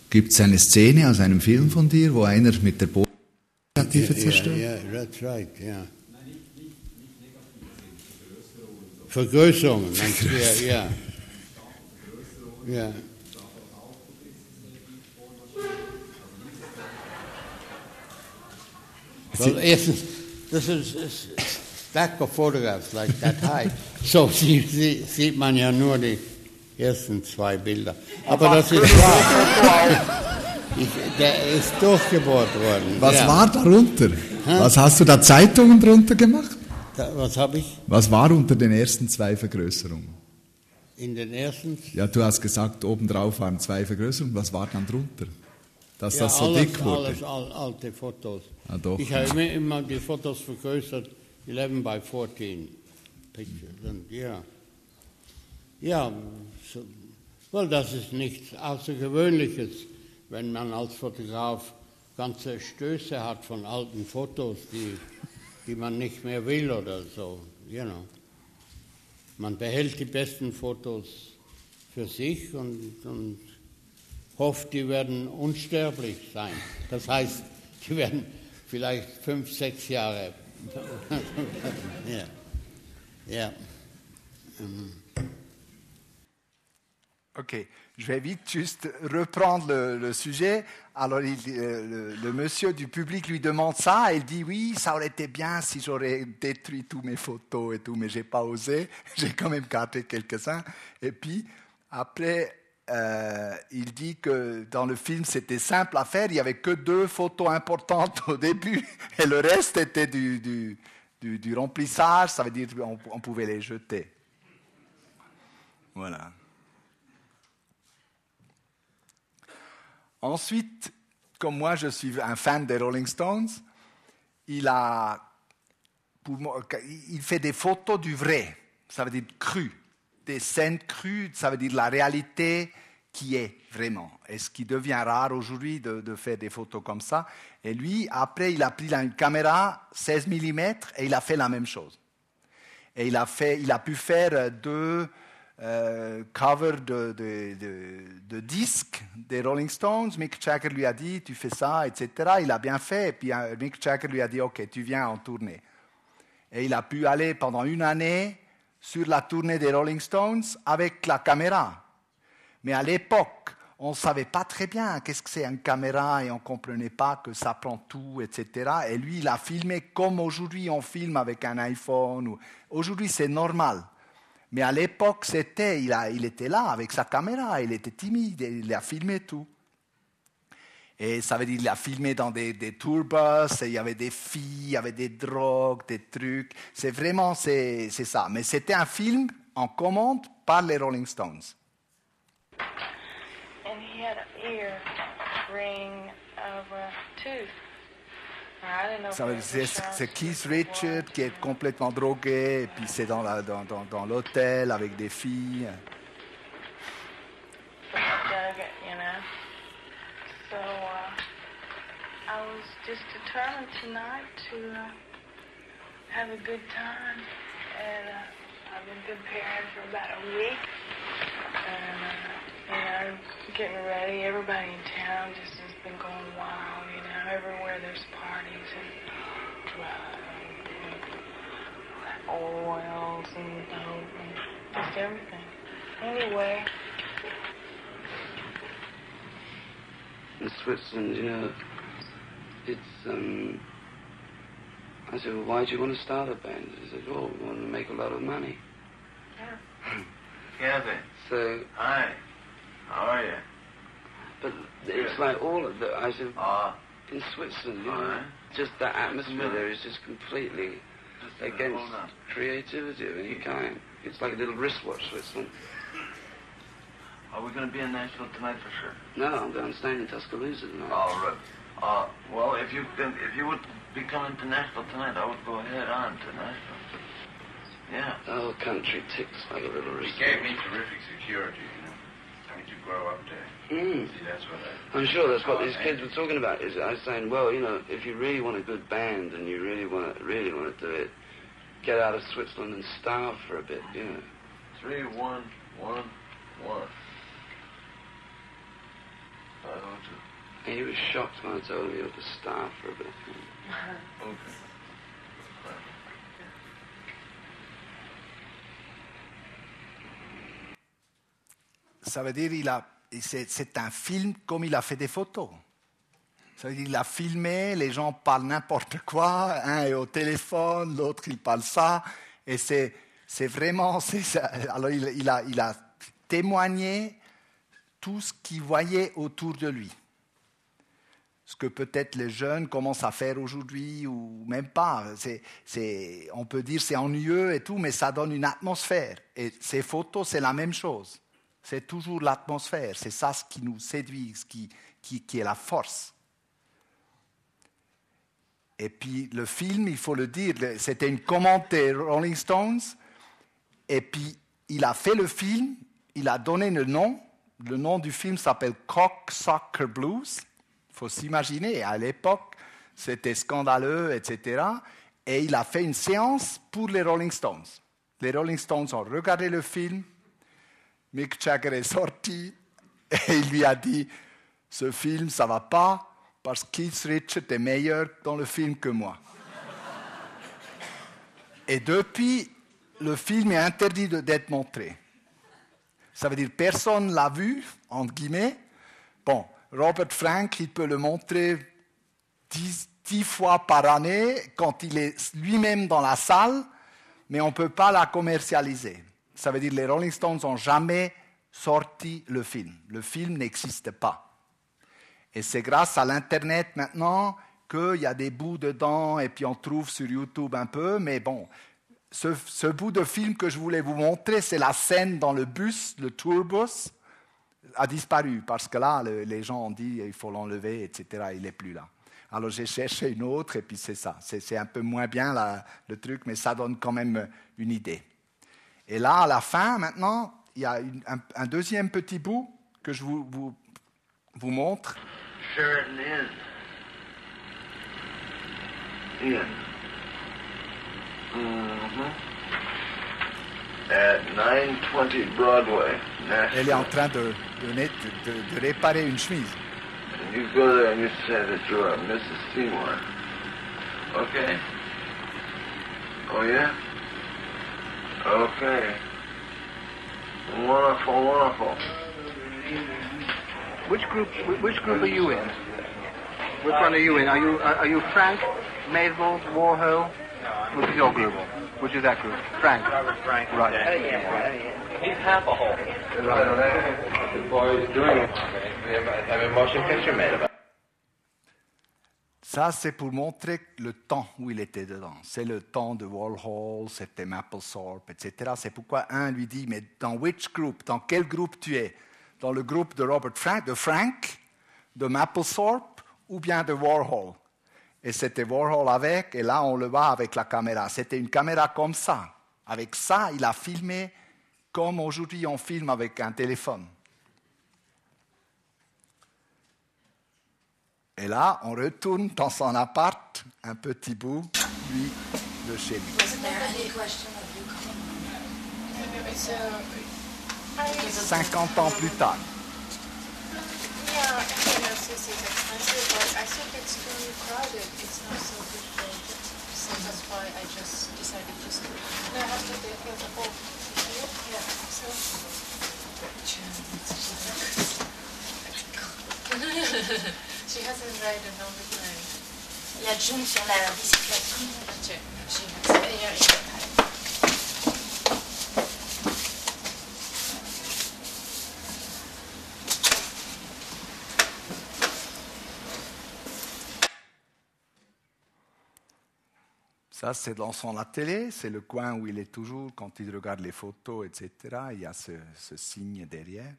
Gibt es eine Szene aus einem Film von dir, wo einer mit der Bohrnegative zerstört? Yeah, yeah, that's right, yeah. Vergrößerungen, <laughs> ja, ja. Ja. Well, erstens, This is a stack of photographs like that high. <laughs> so sie, sie, sieht man ja nur die ersten zwei Bilder. Aber das ist <laughs> wahr. Ich, der ist durchgebohrt worden. Was ja. war darunter? Ha? Was hast du da Zeitungen drunter gemacht? Da, was habe ich? Was war unter den ersten zwei Vergrößerungen? In den ersten? Ja, du hast gesagt, obendrauf waren zwei Vergrößerungen. Was war dann drunter? Dass ja, das so alles, dick wurde? Alles alte Fotos. Ah, doch. Ich habe immer die Fotos vergrößert, 11 by 14 Pictures. Und ja, ja so, well, das ist nichts Außergewöhnliches, wenn man als Fotograf ganze Stöße hat von alten Fotos, die, die man nicht mehr will oder so. You know. Man behält die besten Fotos für sich und, und hofft, die werden unsterblich sein. Das heißt, die werden vielleicht fünf, sechs Jahre. <laughs> yeah. Yeah. Ok, je vais vite juste reprendre le, le sujet. Alors, euh, le, monsieur du public lui demande ça. Et il dit oui, ça aurait été bien si j'aurais détruit tous mes photos et tout, mais j'ai pas osé. <laughs> J'ai quand même gardé quelques-uns. Et puis après, euh, il dit que dans le film, c'était simple à faire. Il n'y avait que deux photos importantes au début <laughs> et le reste était du, du remplissage. Ça veut dire qu'on on pouvait les jeter. Voilà. Ensuite, comme moi, je suis un fan des Rolling Stones. il, a, il fait des photos du vrai, ça veut dire cru, des scènes crues, ça veut dire la réalité qui est vraiment. Et ce qui devient rare aujourd'hui de, faire des photos comme ça. Et lui, après, il a pris une caméra 16 mm et il a fait la même chose. Et il a, fait, il a pu faire deux euh, covers de, de, disques des Rolling Stones. Mick Jagger lui a dit, tu fais ça, etc. Il a bien fait. Et puis euh, Mick Jagger lui a dit, OK, tu viens en tournée. Et il a pu aller pendant une année sur la tournée des Rolling Stones avec la caméra. Mais à l'époque, on ne savait pas très bien qu'est-ce que c'est une caméra et on ne comprenait pas que ça prend tout, etc. Et lui, il a filmé comme aujourd'hui on filme avec un iPhone. Aujourd'hui, c'est normal. Mais à l'époque, c'était, il, était là avec sa caméra, il était timide, il a filmé tout. Et ça veut dire qu'il a filmé dans des, des tourbus, il y avait des filles, il y avait des drogues, des trucs. C'est vraiment, c'est, ça. Mais c'était un film en commande par les Rolling Stones. And he had an ear ring of a tooth. C'est Keith Richard qui est complètement drogué, et puis c'est dans, la, dans, dans, dans l'hôtel avec des filles. Uh, I was just determined tonight to uh, have a good time, and uh, I've been preparing for about a week, and you know, getting ready. Everybody in town just has been going wild, you know. Everywhere there's parties and drugs and oils and dope and just everything. Anyway. in Switzerland, you know, it's, um, I said, well, why do you want to start a band? He said, oh, we want to make a lot of money. Yeah. Kathy. So. Hi. How are you? But it's like all of the, I said, uh, in Switzerland, you know, just that atmosphere there is just completely just against creativity of any kind. It's like a little wristwatch, Switzerland. Are we going to be in Nashville tonight for sure? No, I'm going to stay in Tuscaloosa tonight. All right. Uh, well, if you if you would be coming to Nashville tonight, I would go ahead on to Nashville. Yeah. The whole country ticks like a little He gave me terrific security, you. I mean, you grow up there. Mm. See, that's what I... I'm sure that's what these kids were talking about. Is I was saying, well, you know, if you really want a good band and you really want to really want to do it, get out of Switzerland and starve for a bit, you know. Three, one, one, one. And he was shocked when I told him he had to starve for a bit. <laughs> okay. Ça veut dire il a, c'est un film comme il a fait des photos. Ça veut dire il a filmé, les gens parlent n'importe quoi, un est au téléphone, l'autre il parle ça, et c'est, c'est vraiment, <laughs> alors il, a, il a témoigné tout ce qu'il voyait autour de lui. Ce que peut-être les jeunes commencent à faire aujourd'hui, ou même pas. C'est, on peut dire c'est ennuyeux et tout, mais ça donne une atmosphère. Et ces photos, c'est la même chose. C'est toujours l'atmosphère. C'est ça ce qui nous séduit, ce qui, qui, qui est la force. Et puis le film, il faut le dire, c'était une commande des Rolling Stones. Et puis il a fait le film, il a donné le nom, le nom du film s'appelle Cock Soccer Blues. Il faut s'imaginer, à l'époque, c'était scandaleux, etc. Et il a fait une séance pour les Rolling Stones. Les Rolling Stones ont regardé le film. Mick Jagger est sorti et il lui a dit Ce film, ça va pas parce que Keith Richards est meilleur dans le film que moi. Et depuis, le film est interdit d'être montré. Ça veut dire personne l'a vu, entre guillemets. Bon, Robert Frank, il peut le montrer dix, fois par année quand il est lui-même dans la salle, mais on ne peut pas la commercialiser. Ça veut dire que les Rolling Stones n'ont jamais sorti le film. Le film n'existe pas. Et c'est grâce à l'Internet maintenant qu'il y a des bouts dedans et puis on trouve sur YouTube un peu, mais bon, ce, bout de film que je voulais vous montrer, c'est la scène dans le bus, le tourbus, a disparu parce que là, les gens ont dit il faut l'enlever, etc. Il n'est plus là. Alors j'ai cherché une autre et puis c'est ça. C'est un peu moins bien le truc, mais ça donne quand même une idée. Et là, à la fin, maintenant, il y a une- un, un deuxième petit bout que je vous, vous, vous montre. Inn. Inn. Mm-hmm. At 920 Broadway, Elle est en train de, de, net- de- de réparer une chemise. And you go there and you say that you're a Mrs. Seymour. Okay? Oh, yeah? Okay. Wonderful, wonderful. Which group? Which group are you in? Which one are you in? Are you are are you Frank, Maysville, Warhol? Which is your group? Which is that group? Frank. Frank. Right. He's half a hole. The boy's doing it. We have a, have a motion picture made about Ça, c'est pour montrer le temps où il était dedans. C'est le temps de Warhol, c'était Mapplethorpe, etc. C'est pourquoi un lui dit, mais dans which group, dans quel groupe tu es? Dans le groupe de Robert Frank, de Frank, de Mapplethorpe ou bien de Warhol Et c'était Warhol avec, et là on le voit avec la caméra. C'était une caméra comme ça. Avec ça, il a filmé comme aujourd'hui on filme avec un téléphone. Et là, on retourne dans son appart, un petit bout, lui, de chez lui. 50 ans plus tard. She hasn't ridden all the time. Il y a June sur la bicyclette. She has. Yeah, yeah. Ça, c'est dans son atelier, c'est le coin où il est toujours quand il regarde les photos, etc. Il y a ce, ce signe derrière.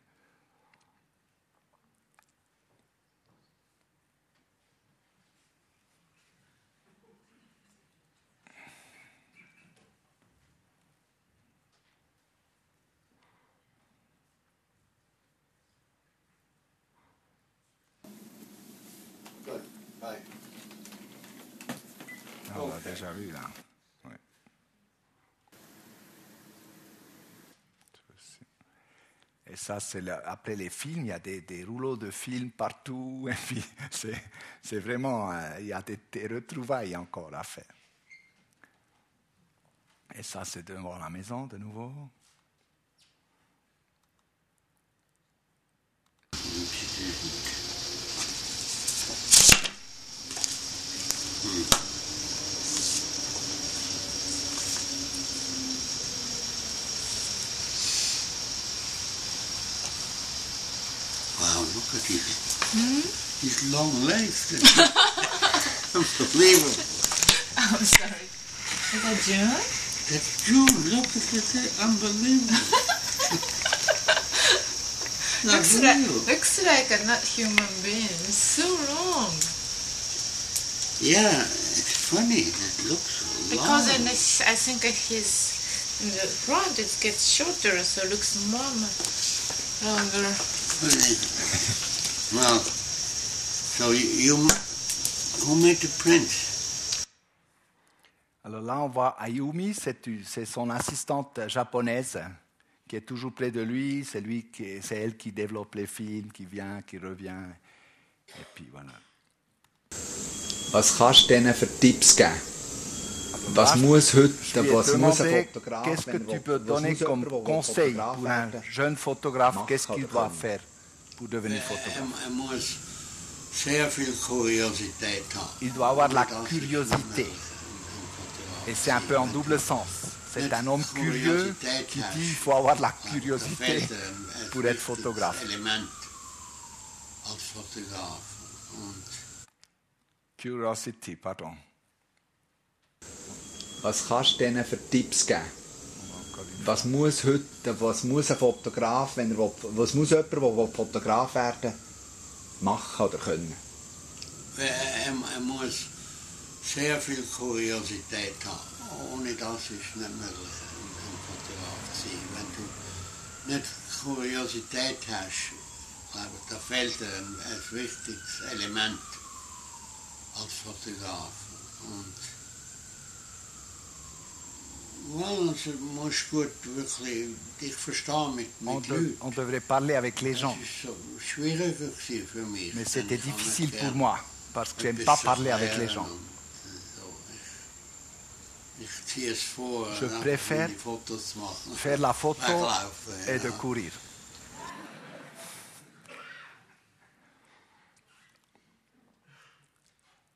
Ah, on l'a déjà vu là. Ouais. Ceci. Et ça, c'est après les films, il y a des, rouleaux de films partout. <laughs> Et c'est vraiment, euh, il y a des, des retrouvailles encore à faire. Et ça, c'est devant la maison de nouveau. Long legs. <laughs> Unbelievable. I'm sorry. Is that June? That's June. Look at it. Unbelievable. <laughs> Looks like looks like a not human being. It's so long. Yeah, it's funny. It looks long. Because in this, I think his in the front it gets shorter, so it looks more longer. Well, so you, you who made the print? Alors là, on voit Ayumi, c'est son assistante japonaise qui est toujours près de lui. C'est lui, qui- c'est elle qui développe les films, qui vient, qui revient. Et puis voilà. Was kannst du denen für Tipps geben? Was muss heute, was muss ein Fotograf, Qu'est-ce que wenn er tu will- peux was donner muss comme conseil Fotograf pour un werden, jeune photographe? Qu'est-ce qu'il doit faire pour devenir photographe? Er muss sehr viel Kuriosität haben. Il doit avoir de la curiosité. Et c'est un peu en double sens. C'est un homme curieux qui dit qu'il faut avoir de la <laughs> curiosité pour être photographe. Curiosity, pardon. Was kannst du denen für Tipps geben? Was muss heute, was muss ein Fotograf, wenn er, will- was muss jemand, der will Fotograf werden, machen oder können? Er, er muss sehr viel Kuriosität haben. Ohne das ist nicht möglich, ein, Fotograf zu sein. Wenn du nicht Kuriosität hast, glaube ich, da fehlt dir ein, ein wichtiges Element als Fotograf. Und On, de- devrait parler avec les gens. Mais c'était difficile pour moi, parce que j'aime etwas pas parler avec les gens. Je einfach préfère. Faire la photo et de courir.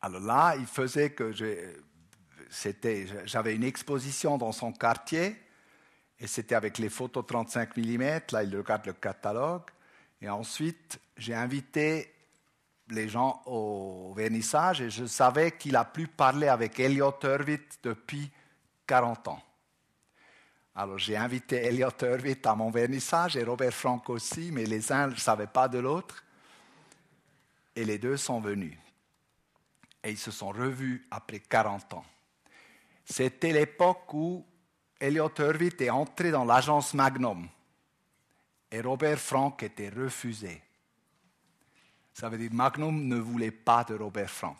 Alors là, il faisait que je- j'avais une exposition dans son quartier et c'était avec les photos 35 mm. Là, il regarde le catalogue. Et ensuite, j'ai invité les gens au vernissage et je savais qu'il a plus parlé avec Elliot Hurwitz depuis 40 ans. Alors j'ai invité Elliot Hurwitz à mon vernissage et Robert Frank aussi, mais les uns ne savaient pas de l'autre. Et les deux sont venus. Et ils se sont revus après 40 ans. C'était l'époque où Elliot Hurwitz est entré dans l'agence Magnum. Et Robert Frank était refusé. Ça veut dire Magnum ne voulait pas de Robert Frank.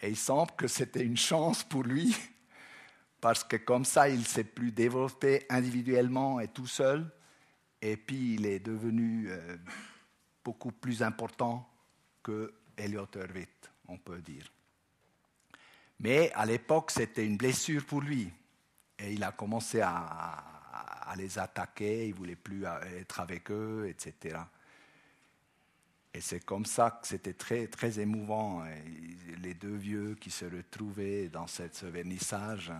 Et il semble que c'était une chance pour lui, parce que comme ça, il s'est plus développé individuellement et tout seul. Et puis, il est devenu euh, beaucoup plus important que Elliot Hurwitz, on peut dire. Mais à l'époque, c'était une blessure pour lui. Et il a commencé à, les attaquer, il ne voulait plus être avec eux, etc. Et c'est comme ça que c'était très, très émouvant, et les deux vieux qui se retrouvaient dans ce vernissage.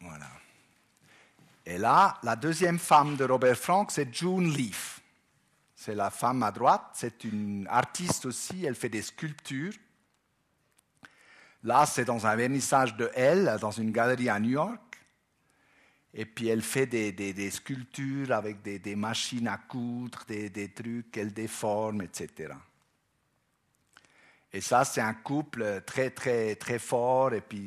Voilà. Et là, la deuxième femme de Robert Frank, c'est June Leaf. C'est la femme à droite, c'est une artiste aussi, elle fait des sculptures. Là, c'est dans un vernissage de elle, dans une galerie à New York. Et puis elle fait des, des- des sculptures avec des, des machines à coudre, des, trucs qu'elle déforme, etc. Et ça, c'est un couple très, très, très fort, et puis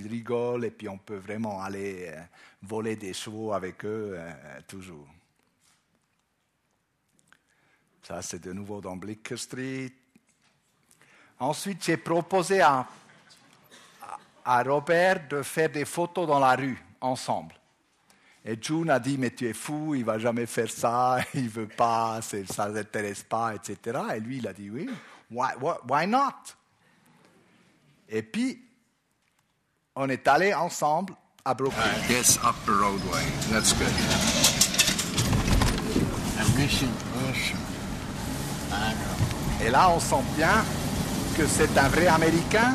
ils rigolent, et puis on peut vraiment aller euh, voler des chevaux avec eux euh, toujours. Ça, c'est de nouveau dans Blicker Street. Ensuite, j'ai proposé à, à Robert de faire des photos dans la rue, ensemble. Et June a dit, mais tu es fou, il va jamais faire ça, <laughs> il veut pas, ça ne l'intéresse pas, etc. Et lui, il a dit, oui, why, why- why not? Et puis, on est allé ensemble à Brooklyn. Yes, up the roadway. That's good. A missing person. Et là, on sent bien que c'est un vrai Américain,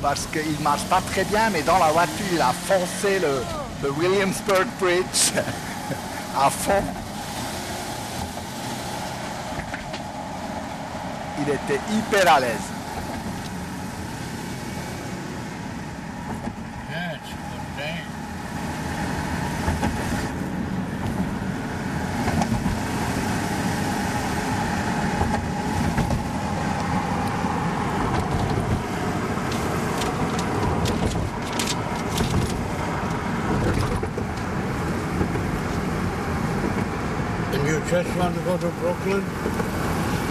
parce qu'il marche pas très bien, mais dans la voiture, il a foncé le, le Williamsburg Bridge <laughs> à fond. Il était hyper à l'aise. Yeah, it's a good day. And you just want to go to Brooklyn?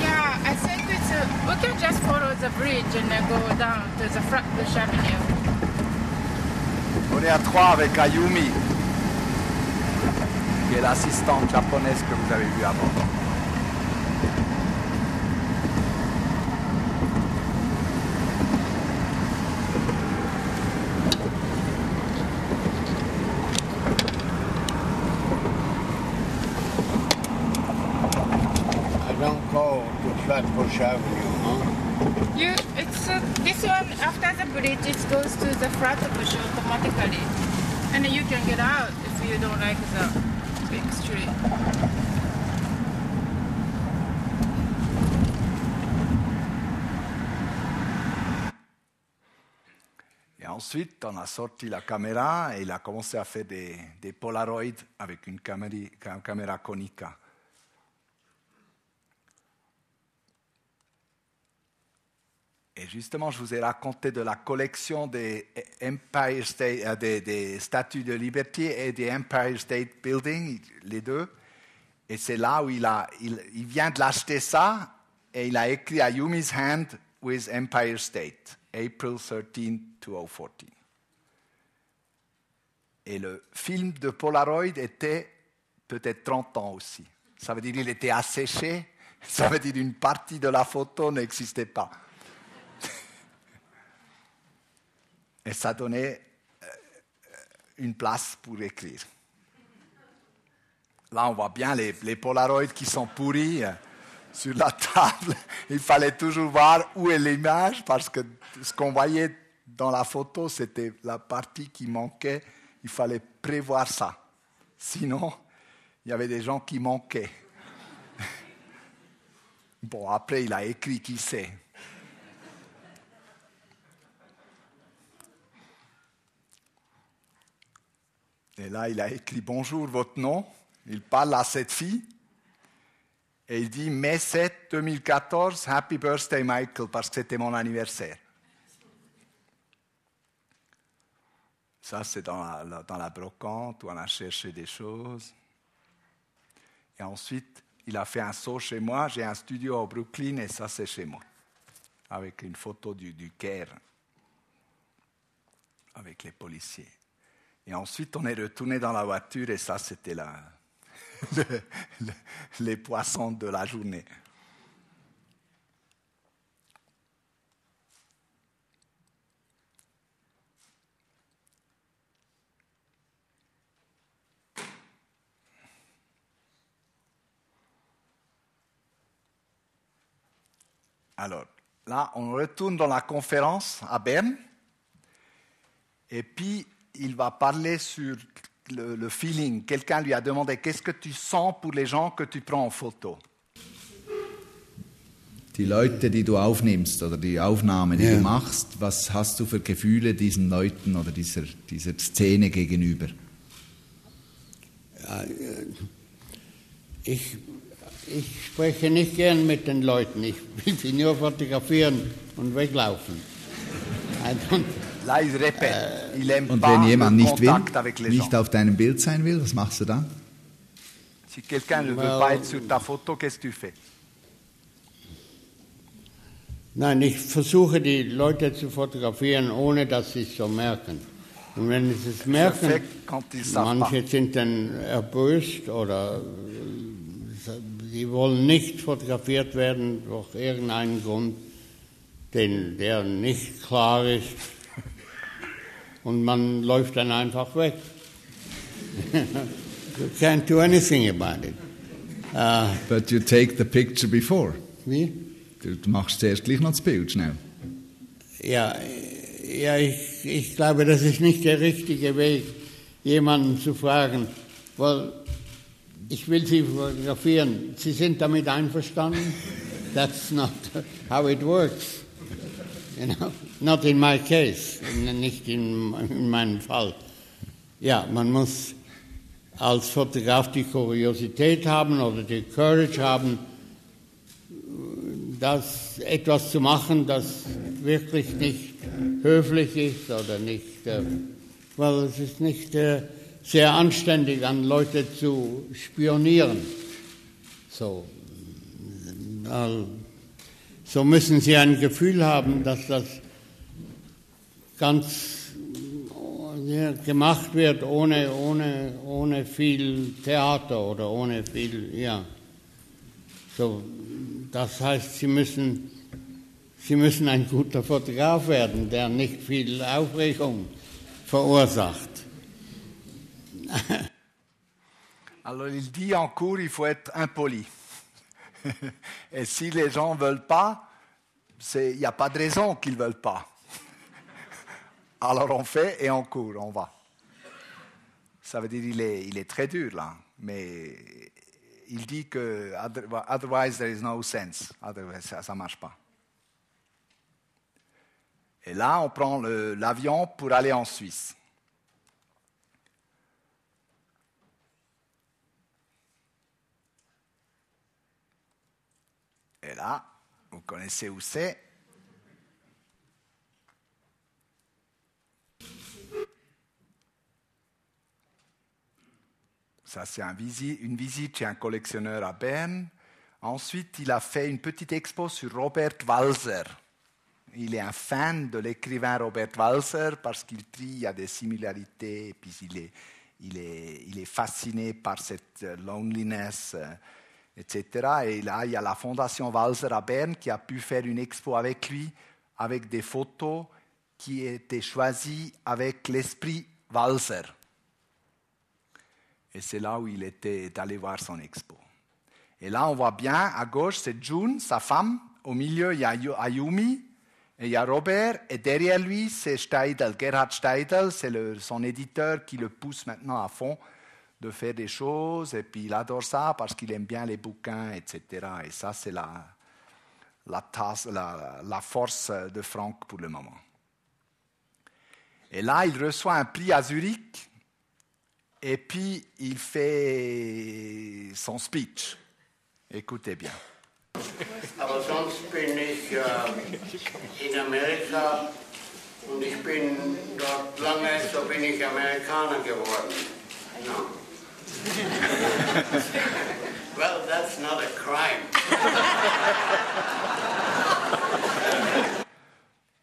Yeah, I think it's a, we can just follow the bridge and then go down to the Flatbush Avenue. On est à trois avec Ayumi, qui est l'assistante japonaise que vous avez vue avant. I don't go to Flatbush Avenue, huh? You, it's uh, this one after the bridge, it goes to the Flatbush automatically, and you can get out if you don't like the big street. Et ensuite, on a sorti la caméra et il a commencé à faire des, des Polaroids avec une caméra, une caméra Konica. Et justement, je vous ai raconté de la collection euh, des, statues de liberté et des Empire State Building, les deux. Et c'est là où il, vient de l'acheter ça et il a écrit à Yumi's Hand with Empire State, April 13, 2014. Et le film de Polaroid était peut-être 30 ans aussi. Ça veut dire qu'il était asséché, ça veut dire une partie de la photo n'existait pas. Et ça donnait euh, une place pour écrire. Là, on voit bien les, Polaroids qui sont pourris euh, sur la <laughs> table. Il fallait toujours voir où est l'image parce que ce qu'on voyait dans la photo, c'était la partie qui manquait. Il fallait prévoir ça. Sinon, il y avait des gens qui manquaient. <laughs> Bon, après, il a écrit qui sait. Et là, il a écrit Bonjour, votre nom. Il parle à cette fille. Et il dit Mai 7 2014, Happy Birthday Michael, parce que c'était mon anniversaire. Ça, c'est dans la, dans la brocante où on a cherché des choses. Et ensuite, il a fait un saut chez moi. J'ai un studio au Brooklyn et ça, c'est chez moi. Avec une photo du, du Caire, avec les policiers. Et ensuite, on est retourné dans la voiture et ça, c'était <laughs> les poissons de la journée. Alors, là, on retourne dans la conférence à Berne. Et puis, il va parler sur le, le feeling. Quelqu'un lui a demandé qu'est-ce que tu sens pour les gens que tu prends en photo. Die Leute, die du aufnimmst oder die Aufnahme, die Ja. du machst, was hast du für Gefühle diesen Leuten oder dieser, dieser Szene gegenüber? Äh, Ich, ich spreche nicht gern mit den Leuten. Ich <laughs> will sie nur fotografieren und weglaufen. I don't, Aime Und wenn jemand nicht will, nicht auf deinem Bild sein will, was machst du dann? Si quelqu'un ne veut pas être sur ta photo, qu'est-ce que tu fais Nein, ich versuche die Leute zu fotografieren, ohne dass sie es so merken. Und wenn sie es merken, manche sind dann erböst oder äh, sie wollen nicht fotografiert werden durch irgendeinen Grund, den, der nicht klar ist. Und man läuft dann einfach weg. <laughs> you can't do anything about it. Uh, But you take the picture before. wie? Du machst zuerst gleich noch das Bild, schnell. Ja, ja ich, ich glaube, das ist nicht der richtige Weg, jemanden zu fragen, weil ich will Sie fotografieren. Sie sind damit einverstanden? That's not how it works. You know, not in my case, nicht in, in meinem Fall. Ja, man muss als Fotograf die Kuriosität haben oder die Courage haben, das etwas zu machen, das wirklich nicht höflich ist oder nicht, äh, weil es ist nicht äh, sehr anständig, an Leute zu spionieren. So, so müssen Sie ein Gefühl haben, dass das ganz gemacht wird ohne, ohne, ohne viel Theater oder ohne viel, ja. So, das heißt, Sie müssen, Sie müssen ein guter Fotograf werden, der nicht viel Aufregung verursacht. <laughs> Alors il dit en cours, il faut être impoli. <laughs> Et si les gens veulent pas, il n'y a pas de raison qu'ils veulent pas. Alors on fait et on court, on va. Ça veut dire qu'il est, il est très dur là, mais il dit que other- otherwise there is no sense, ça ne marche pas. Et là, on prend l'avion pour aller en Suisse. Et là, vous connaissez où c'est Ça, c'est une visite chez un collectionneur à Berne. Ensuite, il a fait une petite expo sur Robert Walser. Il est un fan de l'écrivain Robert Walser parce qu'il trie, il y a des similarités, puis il est, il est, il est fasciné par cette euh, loneliness, euh, etc. Et là, il y a la Fondation Walser à Berne qui a pu faire une expo avec lui, avec des photos qui étaient choisies avec l'esprit Walser. Et c'est là où il était allé voir son expo. Et là, on voit bien, à gauche, c'est June, sa femme. Au milieu, il y a Ayu- Ayumi et il y a Robert. Et derrière lui, c'est Steidel, Gerhard Steidel. C'est son éditeur qui le pousse maintenant à fond de faire des choses. Et puis, il adore ça parce qu'il aime bien les bouquins, etc. Et ça, c'est la, la force de Franck pour le moment. Et là, il reçoit un prix à Zurich. Et puis, il fait son speech. Écoutez bien. Aber sonst bin ich äh, in Amerika und ich bin dort lange, so bin ich Amerikaner geworden. No? <laughs> well, that's not a crime.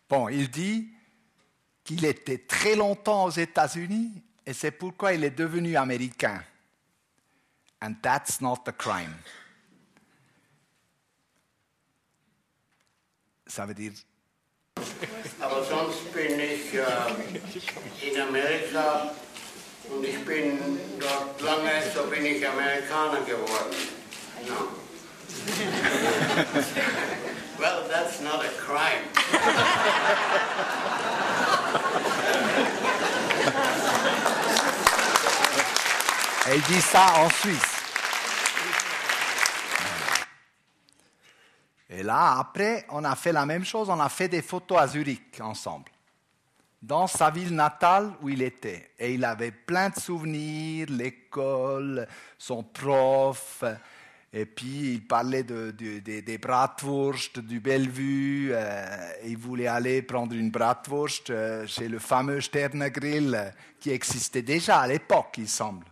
Bon, il dit qu'il était très longtemps aux États-Unis et c'est pourquoi il est devenu américain. And that's not a crime. Ça veut dire, Aber sonst bin ich äh, in Amerika und ich bin dort lange, so bin ich Amerikaner geworden. No? well, that's not a crime. <laughs> et il dit ça en Suisse. Et là, après, on a fait la même chose, on a fait des photos à Zurich ensemble, dans sa ville natale où il était. Et il avait plein de souvenirs, l'école, son prof, et puis il parlait de, de- de- des bratwurst du Bellevue. euh, il voulait aller prendre une bratwurst euh, chez le fameux Sternegrill euh, qui existait déjà à l'époque, il semble.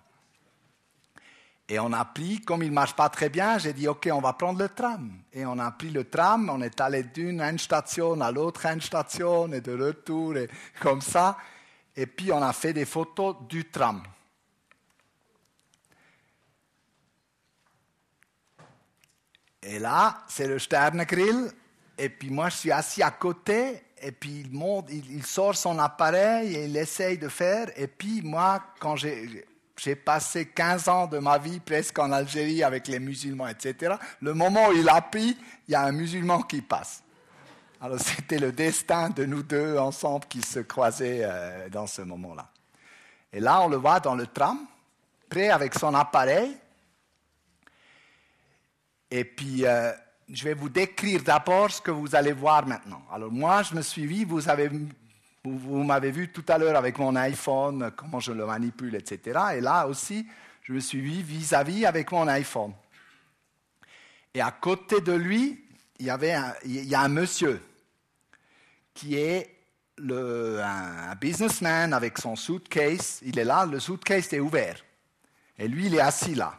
Et on a pris, comme il ne marche pas très bien, j'ai dit, OK, on va prendre le tram. Et on a pris le tram, on est allé d'une station à l'autre station et de retour, et comme ça. Et puis on a fait des photos du tram. Et là, c'est le Sternegrill. Et puis moi, je suis assis à côté. Et puis il monte, il, il sort son appareil et il essaye de faire. Et puis moi, quand j'ai j'ai passé 15 ans de ma vie presque en Algérie avec les musulmans, etc., le moment où il appuie, il y a un musulman qui passe. Alors c'était le destin de nous deux ensemble qui se croisaient euh, dans ce moment-là. Et là, on le voit dans le tram, prêt avec son appareil. Et puis, euh, je vais vous décrire d'abord ce que vous allez voir maintenant. Alors, moi, je me suis vu, vous, avez, vous, m'avez vu tout à l'heure avec mon iPhone, comment je le manipule, etc. Et là aussi, je me suis vu vis-à-vis avec mon iPhone. Et à côté de lui, il y, avait un, a un monsieur qui est un, businessman avec son suitcase. Il est là, le suitcase est ouvert. Et lui, il est assis là.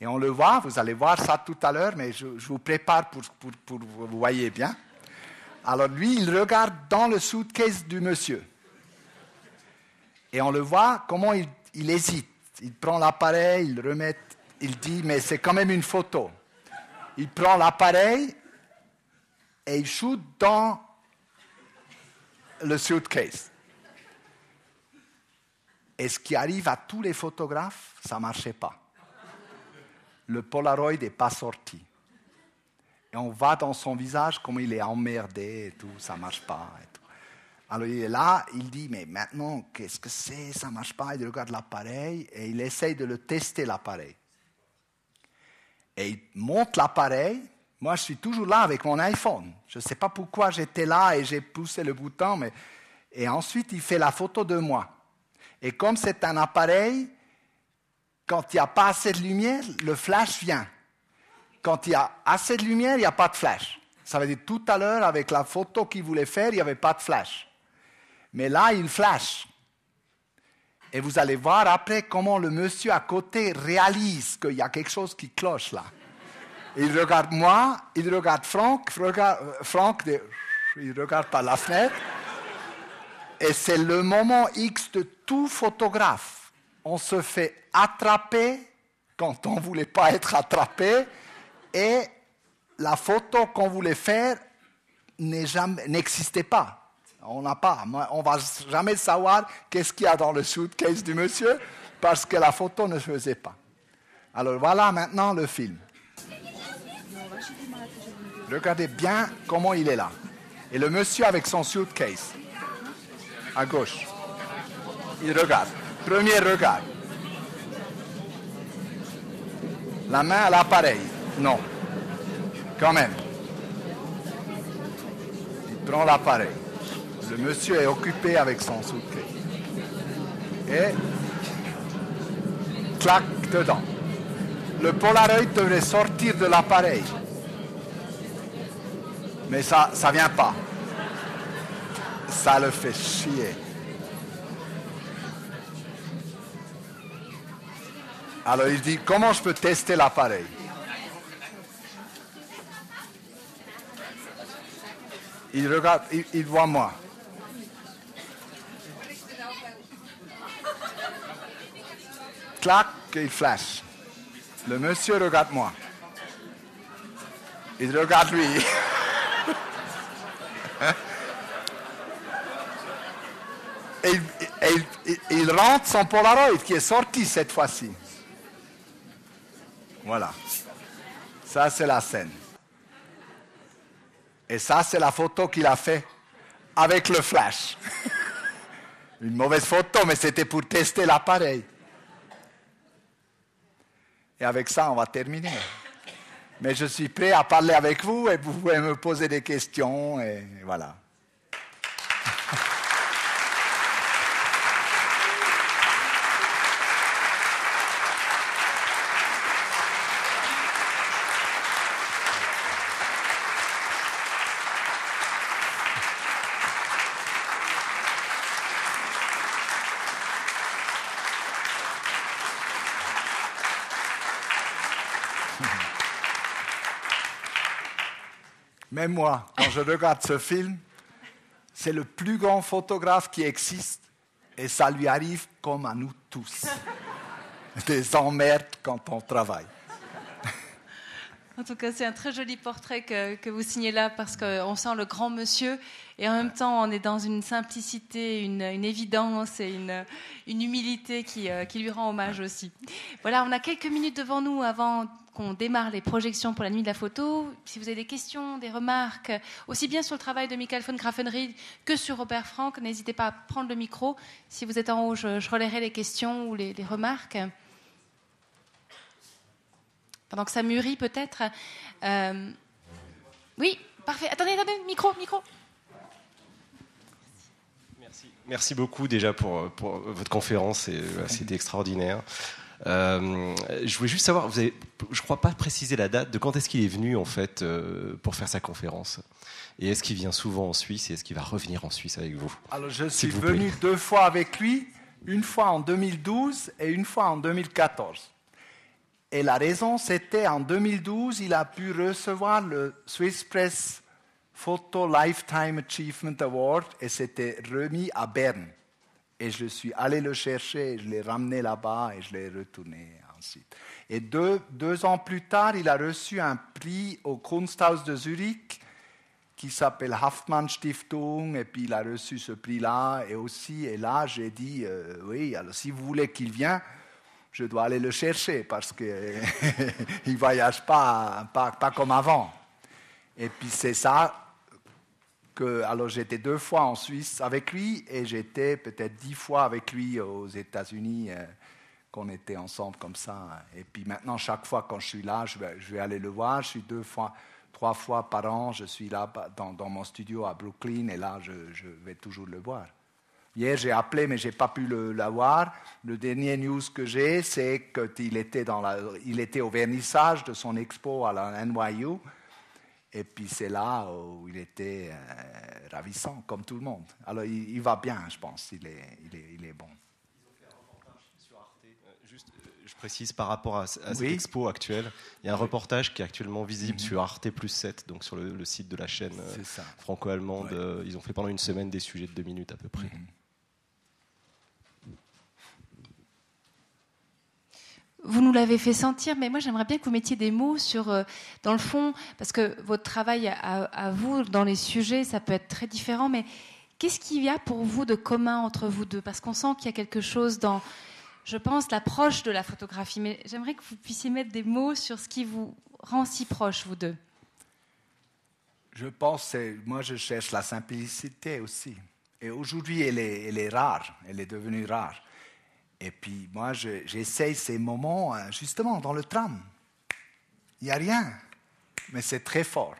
Et on le voit, vous allez voir ça tout à l'heure, mais je, vous prépare pour que vous voyez bien. Alors lui, il regarde dans le suitcase du monsieur. Et on le voit comment il, hésite. Il prend l'appareil, il remet, il dit, mais c'est quand même une photo. Il prend l'appareil et il shoot dans le suitcase. Et ce qui arrive à tous les photographes, ça ne marchait pas. Le Polaroid n'est pas sorti. Et on voit dans son visage comme il est emmerdé et tout, ça ne marche pas. Tout. Alors il est là, il dit, mais maintenant, qu'est-ce que c'est? Ça ne marche pas. Il regarde l'appareil et il essaye de le tester, l'appareil. Et il monte l'appareil, Moi, je suis toujours là avec mon iPhone. Je ne sais pas pourquoi j'étais là et j'ai poussé le bouton, mais... Et ensuite, il fait la photo de moi. Et comme c'est un appareil, quand il n'y a pas assez de lumière, le flash vient. Quand il y a assez de lumière, il n'y a pas de flash. Ça veut dire tout à l'heure, avec la photo qu'il voulait faire, il n'y avait pas de flash. Mais là, il flash. Et vous allez voir après comment le monsieur à côté réalise qu'il y a quelque chose qui cloche là. Il regarde moi, il regarde Franck, Franck il regarde par la fenêtre. Et c'est le moment X de tout photographe. On se fait attraper quand on ne voulait pas être attrapé. Et la photo qu'on voulait faire n'existait pas. On n'a pas. On va jamais savoir qu'est-ce qu'il y a dans le suitcase du monsieur parce que la photo ne se faisait pas. Alors voilà maintenant le film. Regardez bien comment il est là. Et le monsieur avec son suitcase, à gauche, il regarde. Premier regard. La main à l'appareil. Non. Quand même. Il prend l'appareil. Le monsieur est occupé avec son suitcase. Et claque dedans. Le Polaroid devrait sortir de l'appareil. Mais ça ne vient pas. Ça le fait chier. Alors il dit, comment je peux tester l'appareil? Il regarde, il, voit moi. Clac, il flash. Le monsieur regarde moi. Il regarde lui. <laughs> et, il rentre son Polaroid qui est sorti cette fois-ci. Voilà. Ça, c'est la scène. Et ça, c'est la photo qu'il a fait avec le flash. <laughs> Une mauvaise photo, mais c'était pour tester l'appareil. Et avec ça, on va terminer. Mais je suis prêt à parler avec vous et vous pouvez me poser des questions et voilà. Moi, quand je regarde ce film, c'est le plus grand photographe qui existe et ça lui arrive comme à nous tous. Des emmerdes quand on travaille. En tout cas, c'est un très joli portrait que, vous signez là parce qu'on sent le grand monsieur et en même temps, on est dans une simplicité, une, évidence et une, une humilité qui, euh, qui, lui rend hommage aussi. Voilà, on a quelques minutes devant nous avant qu'on démarre les projections pour la nuit de la photo. Si vous avez des questions, des remarques, aussi bien sur le travail de Michael von Grafenried que sur Robert Frank, n'hésitez pas à prendre le micro. Si vous êtes en haut, je, je relayerai les questions ou les, remarques pendant que ça mûrit peut-être. Euh... Oui, parfait. Attendez, attendez, micro, micro. Merci, Merci beaucoup déjà pour, pour votre conférence, c'était extraordinaire. Euh, je voulais juste savoir, vous avez, je ne crois pas préciser la date de quand est-ce qu'il est venu en fait euh, pour faire sa conférence. Et est-ce qu'il vient souvent en Suisse et est-ce qu'il va revenir en Suisse avec vous? Alors je suis venu deux fois avec lui, une fois en 2012 et une fois en 2014. Et la raison, c'était en 2012, il a pu recevoir le Swiss Press Photo Lifetime Achievement Award et c'était remis à Berne. Et je suis allé le chercher, je l'ai ramené là-bas et je l'ai retourné ensuite. Et deux, deux, ans plus tard, il a reçu un prix au Kunsthaus de Zurich qui s'appelle Haftmann Stiftung, et puis il a reçu ce prix-là, et aussi, et là, j'ai dit, euh, oui, alors si vous voulez qu'il vienne, je dois aller le chercher parce qu'il <laughs> ne voyage pas, pas, pas, comme avant. Et puis c'est ça alors j'étais deux fois en Suisse avec lui et j'étais peut-être dix fois avec lui aux États-Unis, euh, qu'on était ensemble comme ça. Et puis maintenant, chaque fois quand je suis là, je vais, aller le voir. Je suis deux fois, trois fois par an, je suis là dans, dans mon studio à Brooklyn et là, je, vais toujours le voir. Hier, j'ai appelé, mais je n'ai pas pu le, l'avoir. Le dernier news que j'ai, c'est qu'il était, était au vernissage de son expo à la NYU. Et puis c'est là où il était euh, ravissant, comme tout le monde. Alors il, il va bien, je pense. Il est, il est, il est bon. Juste, euh, je précise par rapport à, à cette Oui. expo actuelle, il y a un reportage qui est actuellement visible sur Arte plus 7, donc sur le, le site de la chaîne euh, franco-allemande. Euh, Ils ont fait pendant une semaine des sujets de deux minutes à peu près. Vous nous l'avez fait sentir, mais moi j'aimerais bien que vous mettiez des mots sur, euh, dans le fond, parce que votre travail à, vous dans les sujets, ça peut être très différent, mais qu'est-ce qu'il y a pour vous de commun entre vous deux? Parce qu'on sent qu'il y a quelque chose dans, je pense, l'approche de la photographie, mais j'aimerais que vous puissiez mettre des mots sur ce qui vous rend si proches, vous deux. Je pense, moi je cherche la simplicité aussi. Et aujourd'hui, elle est rare, elle est devenue rare. Et puis moi, je- j'essaye ces moments euh, justement dans le tram. Il n'y a rien, mais c'est très fort.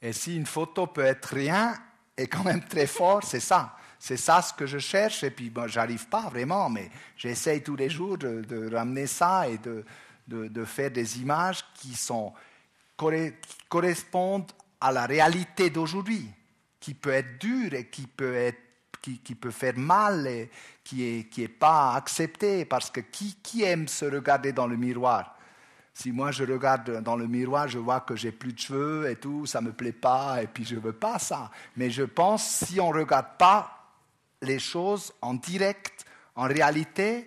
Et si une photo peut être rien et quand même très fort, c'est ça. C'est ça ce que je cherche. Et puis, bon, j'arrive pas vraiment, mais j'essaye tous les jours de, ramener ça et de, de, faire des images qui, sont, qui correspondent à la réalité d'aujourd'hui, qui peut être dure et qui peut, être, qui, peut faire mal et qui n'est qui est pas accepté. Parce que qui, qui aime se regarder dans le miroir? Si moi je regarde dans le miroir, je vois que j'ai plus de cheveux et tout, ça me plaît pas, et puis je veux pas ça. Mais je pense si on regarde pas les choses en direct, en réalité,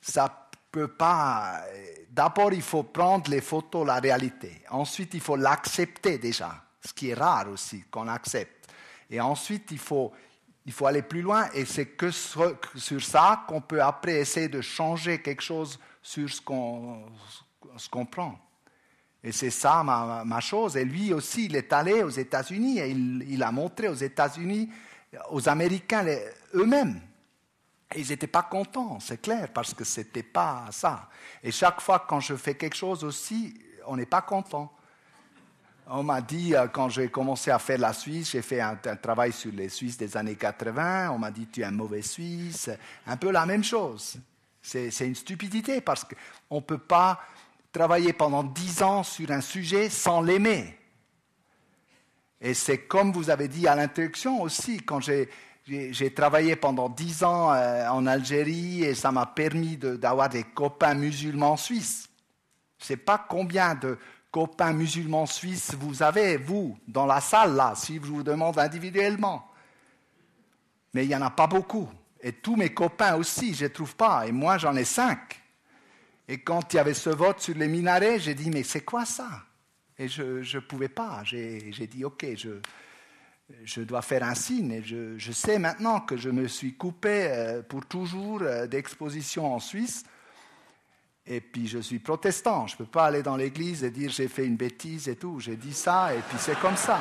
ça peut pas. D'abord, il faut prendre les photos, la réalité. Ensuite, il faut l'accepter déjà, ce qui est rare aussi qu'on accepte. Et ensuite, il faut, il faut aller plus loin, et c'est que sur, ça qu'on peut après essayer de changer quelque chose sur ce qu'on prend. Et c'est ça ma, ma chose. Et lui aussi, il est allé aux États-Unis et il, il a montré aux États-Unis, aux Américains eux-mêmes. Et ils n'étaient pas contents, c'est clair, parce que ce n'était pas ça. Et chaque fois quand je fais quelque chose aussi, on n'est pas content. On m'a dit, euh, quand j'ai commencé à faire la Suisse, j'ai fait un, travail sur les Suisses des années 80, on m'a dit, tu es un mauvais Suisse. Un peu la même chose. C'est une stupidité parce qu'on ne peut pas travailler pendant dix ans sur un sujet sans l'aimer. Et c'est comme vous avez dit à l'introduction aussi, quand j'ai travaillé pendant dix ans euh, en Algérie et ça m'a permis d'avoir des copains musulmans suisses. Je ne sais pas combien de copains musulmans suisses vous avez, vous, dans la salle, là, si je vous demande individuellement. Mais il n'y en a pas beaucoup. Et tous mes copains aussi, je ne trouve pas. Et moi, j'en ai cinq. Et quand il y avait ce vote sur les minarets, j'ai dit, mais c'est quoi ça? Et je ne pouvais pas. J'ai dit, OK, je, je dois faire un signe. Et je, je sais maintenant que je me suis coupé euh, pour toujours euh, d'exposition en Suisse. Et puis je suis protestant. Je ne peux pas aller dans l'église et dire j'ai fait une bêtise et tout. J'ai dit ça et puis c'est comme ça.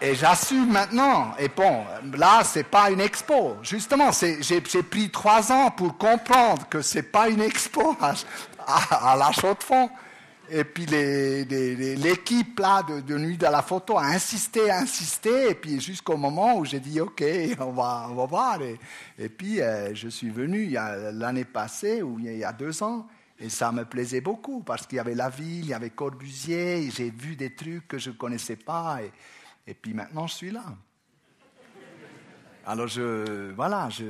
Et j'assume maintenant. Et bon, là, c'est pas une expo. Justement, j'ai pris trois ans pour comprendre que c'est pas une expo à, à, à la chaux de fond. Et puis l'équipe là de, Nuit de la photo a insisté, insisté, et puis jusqu'au moment où j'ai dit ok, <laughs> on va, on va voir. Et, puis euh, je suis venu l'année passée ou il y a- deux ans, et ça me plaisait beaucoup parce qu'il y avait la ville, il y avait Corbusier, j'ai vu des trucs que je ne connaissais pas, et, et puis maintenant je suis là. Alors, je, voilà, je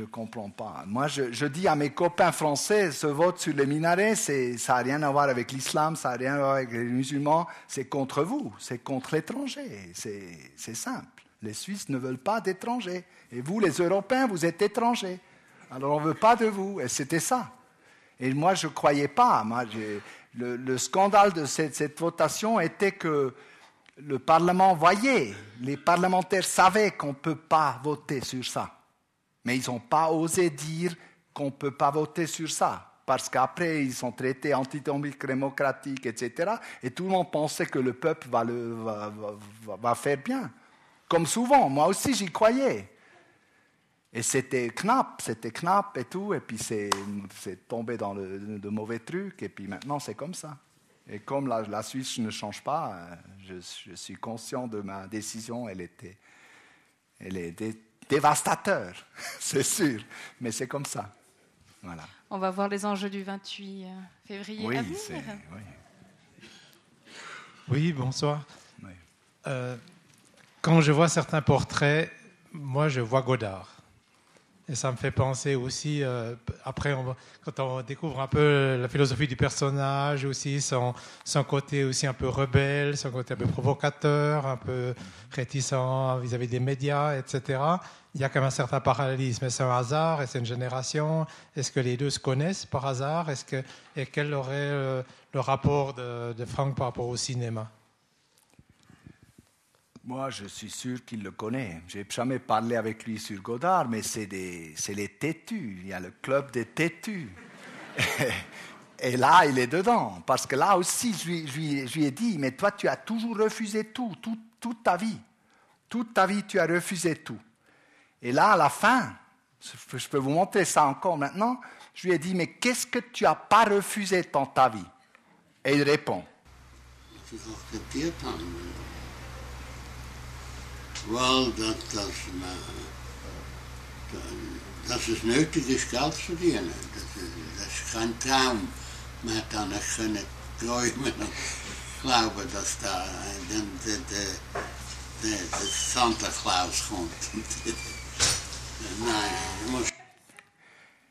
ne comprends pas. Moi, je, je dis à mes copains français, ce vote sur les minarets, ça n'a rien à voir avec l'islam, ça n'a rien à voir avec les musulmans, c'est contre vous, c'est contre l'étranger. C'est simple. Les Suisses ne veulent pas d'étrangers. Et vous, les Européens, vous êtes étrangers. Alors, on ne veut pas de vous. Et c'était ça. Et moi, je ne croyais pas. Moi, le, le scandale de cette, cette votation était que le Parlement voyait, les parlementaires savaient qu'on ne peut pas voter sur ça. Mais ils n'ont pas osé dire qu'on ne peut pas voter sur ça. Parce qu'après, ils sont traités antidémocratiques, etc. Et tout le monde pensait que le peuple va, faire bien. Comme souvent, moi aussi j'y croyais. Et c'était knapp, c'était knapp et tout. Et puis c'est tombé dans le, mauvais trucs. Et puis maintenant, c'est comme ça. Et comme la, la Suisse ne change pas, euh, je, je suis conscient de ma décision. Elle, était, elle est dé- dévastateur, <laughs> c'est sûr, mais c'est comme ça. Voilà. On va voir les enjeux du 28 février Oui, à venir. oui. Oui, bonsoir. Oui. Euh, quand je vois certains portraits, moi je vois Godard. Et ça me fait penser aussi, euh, après, quand on découvre un peu la philosophie du personnage, aussi son, son côté aussi un peu rebelle, son côté un peu provocateur, un peu réticent vis-à-vis des médias, etc. Il y a quand même un certain parallélisme. Est-ce un hasard? Est-ce une génération? Est-ce que les deux se connaissent par hasard? Que, Et quel aurait le rapport de, de Franck par rapport au cinéma? Moi, je suis sûr qu'il le connaît. Je n'ai jamais parlé avec lui sur Godard, mais c'est des- c'est les têtus. Il y a le club des têtus. <laughs> Et là, il est dedans. Parce que là aussi, je lui, je lui- je lui ai dit, mais toi, tu as toujours refusé tout, tout- toute ta vie. Toute ta vie, tu as refusé tout. Et là, à la fin, je peux- vous montrer ça encore maintenant, je lui ai dit, mais qu'est-ce que tu n'as pas refusé dans ta vie? Et il répond, Dat, is, eh, dat is nötig is geld verdienen. Dat is, dat is geen traum. Maar dan ik kan het träumen und glauben, dass da dann de, de, de, de Santa Claus kommt. <laughs> Nein,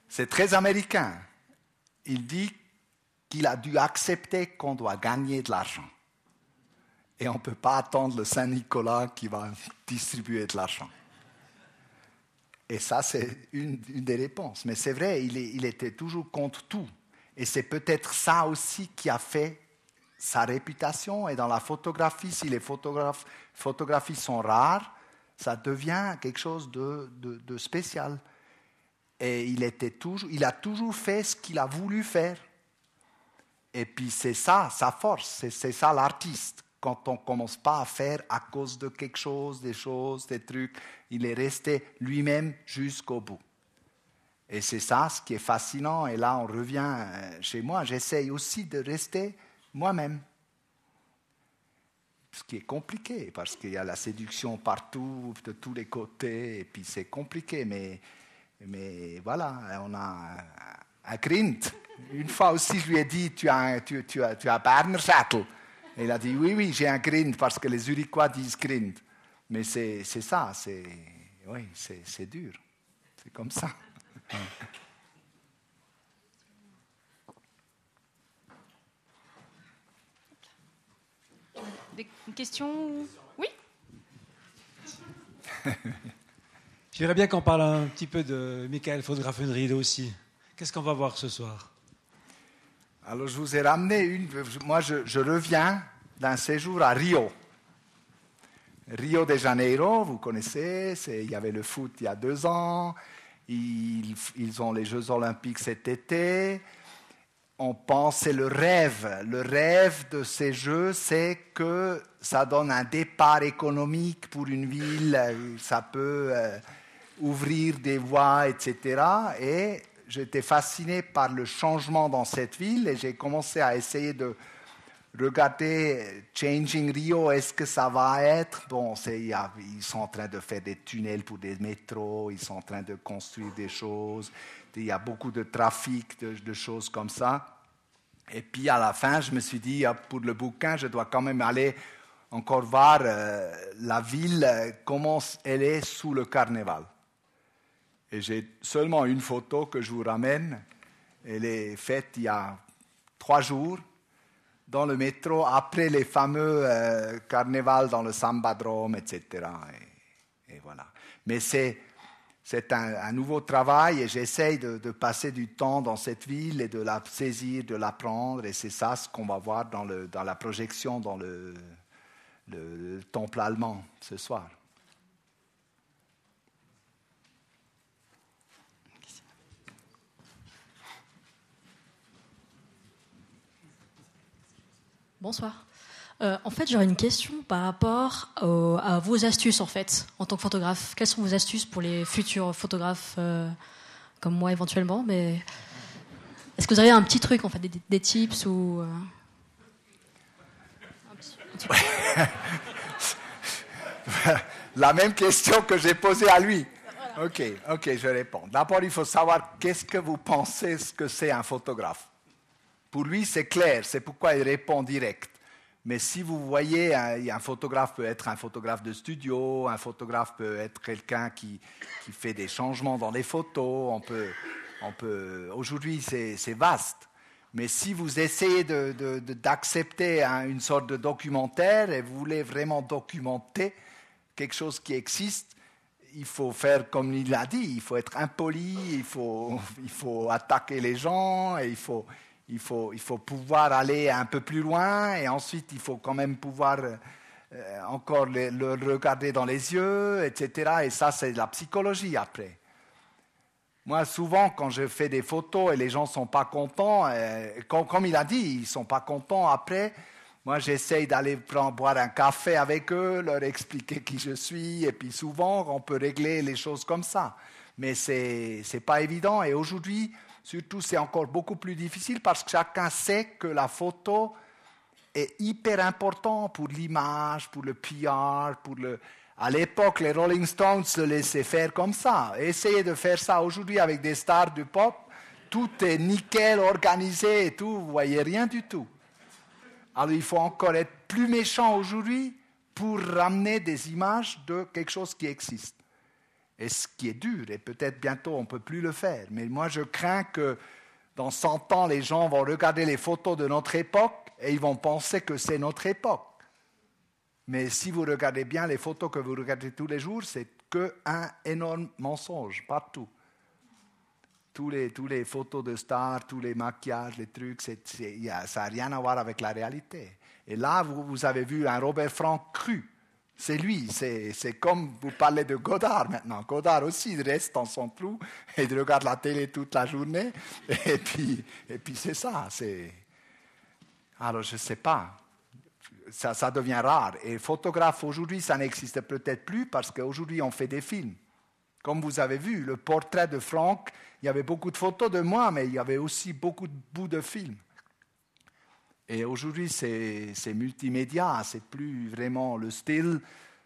C'est très américain. Il dit qu'il a dû accepter qu'on doit gagner de l'argent. Et on ne peut pas attendre le Saint-Nicolas qui va distribuer de l'argent. Et ça, c'est une, des réponses. Mais c'est vrai, il, était toujours contre tout. Et c'est peut-être ça aussi qui a fait sa réputation. Et dans la photographie, si les photographies sont rares, ça devient quelque chose de, de- spécial. Et il, était toujours, il a toujours fait ce qu'il a voulu faire. Et puis c'est ça, sa force, c'est ça l'artiste. Quand on ne commence pas à faire à cause de quelque chose, des choses, des trucs, il est resté lui-même jusqu'au bout. Et c'est ça ce qui est fascinant. Et là, on revient euh, chez moi. J'essaye aussi de rester moi-même. Ce qui est compliqué, parce qu'il y a la séduction partout, de tous les côtés, et puis c'est compliqué. Mais, mais voilà, on a un, grind. Une fois aussi, je lui ai dit Tu as, tu, tu as, tu as Berner Schädel Et il a dit Oui, oui, j'ai un grind, parce que les Zurichois disent grind. Mais c'est c'est ça, c'est oui, c'est c'est dur. C'est comme ça. Des une question Oui <laughs> J'aimerais bien qu'on parle un petit peu de Michael Fotografenried aussi. Qu'est-ce qu'on va voir ce soir? Alors, je vous ai ramené une. Moi, je, reviens d'un séjour à Rio. Rio de Janeiro, vous connaissez, il y avait le foot il y a deux ans. Ils, ont les Jeux Olympiques cet été. On pense, c'est le rêve. Le rêve de ces Jeux, c'est que ça donne un départ économique pour une ville. Ça peut euh, ouvrir des voies, etc. Et j'étais fasciné par le changement dans cette ville et j'ai commencé à essayer de regarder Changing Rio, est-ce que ça va être? Bon, ils sont en train de faire des tunnels pour des métros, ils sont en train de construire des choses, il y a beaucoup de trafic, de, de choses comme ça. Et puis à la fin, je me suis dit, ah, pour le bouquin, je dois quand même aller encore voir euh, la ville, euh, comment elle est sous le carnaval. Et j'ai seulement une photo que je vous ramène. Elle est faite il y a trois jours dans le métro après les fameux euh, carnavals dans le Sambadrome, etc. Et, voilà. Mais c'est, un, nouveau travail et j'essaye de, passer du temps dans cette ville et de la saisir, de l'apprendre. Et c'est ça ce qu'on va voir dans, la projection dans le temple allemand ce soir. Bonsoir. Euh, en fait, j'aurais une question par rapport au- à vos astuces, en fait, en tant que photographe. Quelles sont vos astuces pour les futurs photographes euh, comme moi, éventuellement Mais est-ce que vous avez un petit truc, en fait, des, des tips ou euh, <laughs> La même question que j'ai posée à lui. Ok, ok, je réponds. D'abord, il faut savoir qu'est-ce que vous pensez ce que c'est un photographe. Pour lui, c'est clair, c'est pourquoi il répond direct. Mais si vous voyez, un, un, photographe peut être un photographe de studio, un photographe peut être quelqu'un qui, qui, fait des changements dans les photos. On peut, on peut, Aujourd'hui, c'est vaste. Mais si vous essayez d'accepter de, de, une sorte de documentaire et vous voulez vraiment documenter quelque chose qui existe, il faut faire comme il l'a dit, il faut être impoli, il faut, il faut attaquer les gens, et il faut, il, faut, il faut pouvoir aller un peu plus loin, et ensuite il faut quand même pouvoir euh, encore le, regarder dans les yeux, etc. Et ça, c'est la psychologie après. Moi, souvent, quand je fais des photos et les gens ne sont pas contents, euh, comme, comme, il a dit, ils ne sont pas contents après, moi, j'essaye d'aller boire un café avec eux, leur expliquer qui je suis, et puis souvent, on peut régler les choses comme ça. Mais ce n'est pas évident, et aujourd'hui, surtout, c'est encore beaucoup plus difficile parce que chacun sait que la photo est hyper importante pour l'image, pour le PR, pour le... À l'époque, les Rolling Stones se laissaient faire comme ça. Essayez de faire ça aujourd'hui avec des stars du pop, tout est nickel, organisé et tout, vous voyez rien du tout. Alors il faut encore être plus méchant aujourd'hui pour ramener des images de quelque chose qui existe. Et ce qui est dur, et peut-être bientôt on ne peut plus le faire. Mais moi je crains que dans 100 ans, les gens vont regarder les photos de notre époque et ils vont penser que c'est notre époque. Mais si vous regardez bien les photos que vous regardez tous les jours, c'est qu'un énorme mensonge, partout tous les, tous les photos de stars, tous les maquillages, les trucs, ça n'a rien à voir avec la réalité. Et là, vous, vous avez vu un Robert Frank cru. C'est lui, c'est comme vous parlez de Godard maintenant. Godard aussi, il reste dans son trou et il regarde la télé toute la journée. Et puis, et puis c'est ça. Alors, je ne sais pas. Ça, ça devient rare. Et photographe aujourd'hui, ça n'existe peut-être plus parce qu'aujourd'hui, on fait des films. Comme vous avez vu, le portrait de Franck, il y avait beaucoup de photos de moi, mais il y avait aussi beaucoup de bouts de films. Et aujourd'hui, c'est multimédia, c'est plus vraiment le style,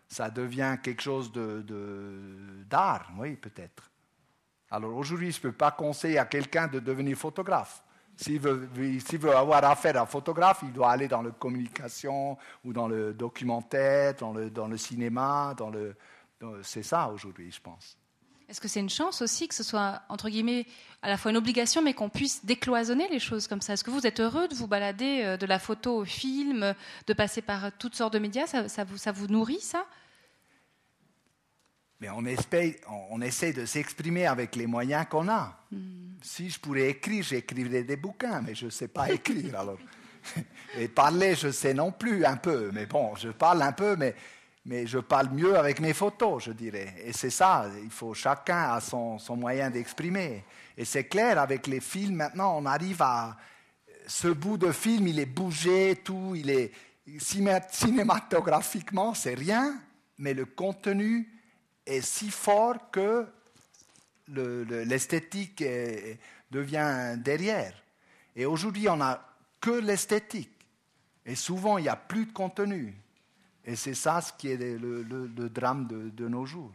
ça devient quelque chose d'art, de, oui, peut-être. Alors aujourd'hui, je ne peux pas conseiller à quelqu'un de devenir photographe. S'il veut, veut, avoir affaire à un photographe, il doit aller dans la communication ou dans le documentaire, dans le, dans le cinéma. Dans le, c'est ça aujourd'hui, je pense. Est-ce que c'est une chance aussi que ce soit, entre guillemets, à la fois une obligation, mais qu'on puisse décloisonner les choses comme ça? Est-ce que vous êtes heureux de vous balader euh, de la photo au film, de passer par toutes sortes de médias? Ça, vous, ça vous nourrit, ça? Mais on, on, essaie de s'exprimer avec les moyens qu'on a. Hmm. Si je pourrais écrire, j'écrirais des bouquins, mais je ne sais pas écrire. alors. <laughs> Et parler, je sais non plus un peu. Mais bon, je parle un peu, mais mais je parle mieux avec mes photos, je dirais. Et c'est ça, il faut chacun a son, son moyen d'exprimer. Et c'est clair, avec les films, maintenant, on arrive à... Ce bout de film, il est bougé, tout, il est... Cinématographiquement, c'est rien, mais le contenu est si fort que l'esthétique devient derrière. Et aujourd'hui, on n'a que l'esthétique. Et souvent, il n'y a plus de contenu. Et c'est ça ce qui est le, drame de, nos jours.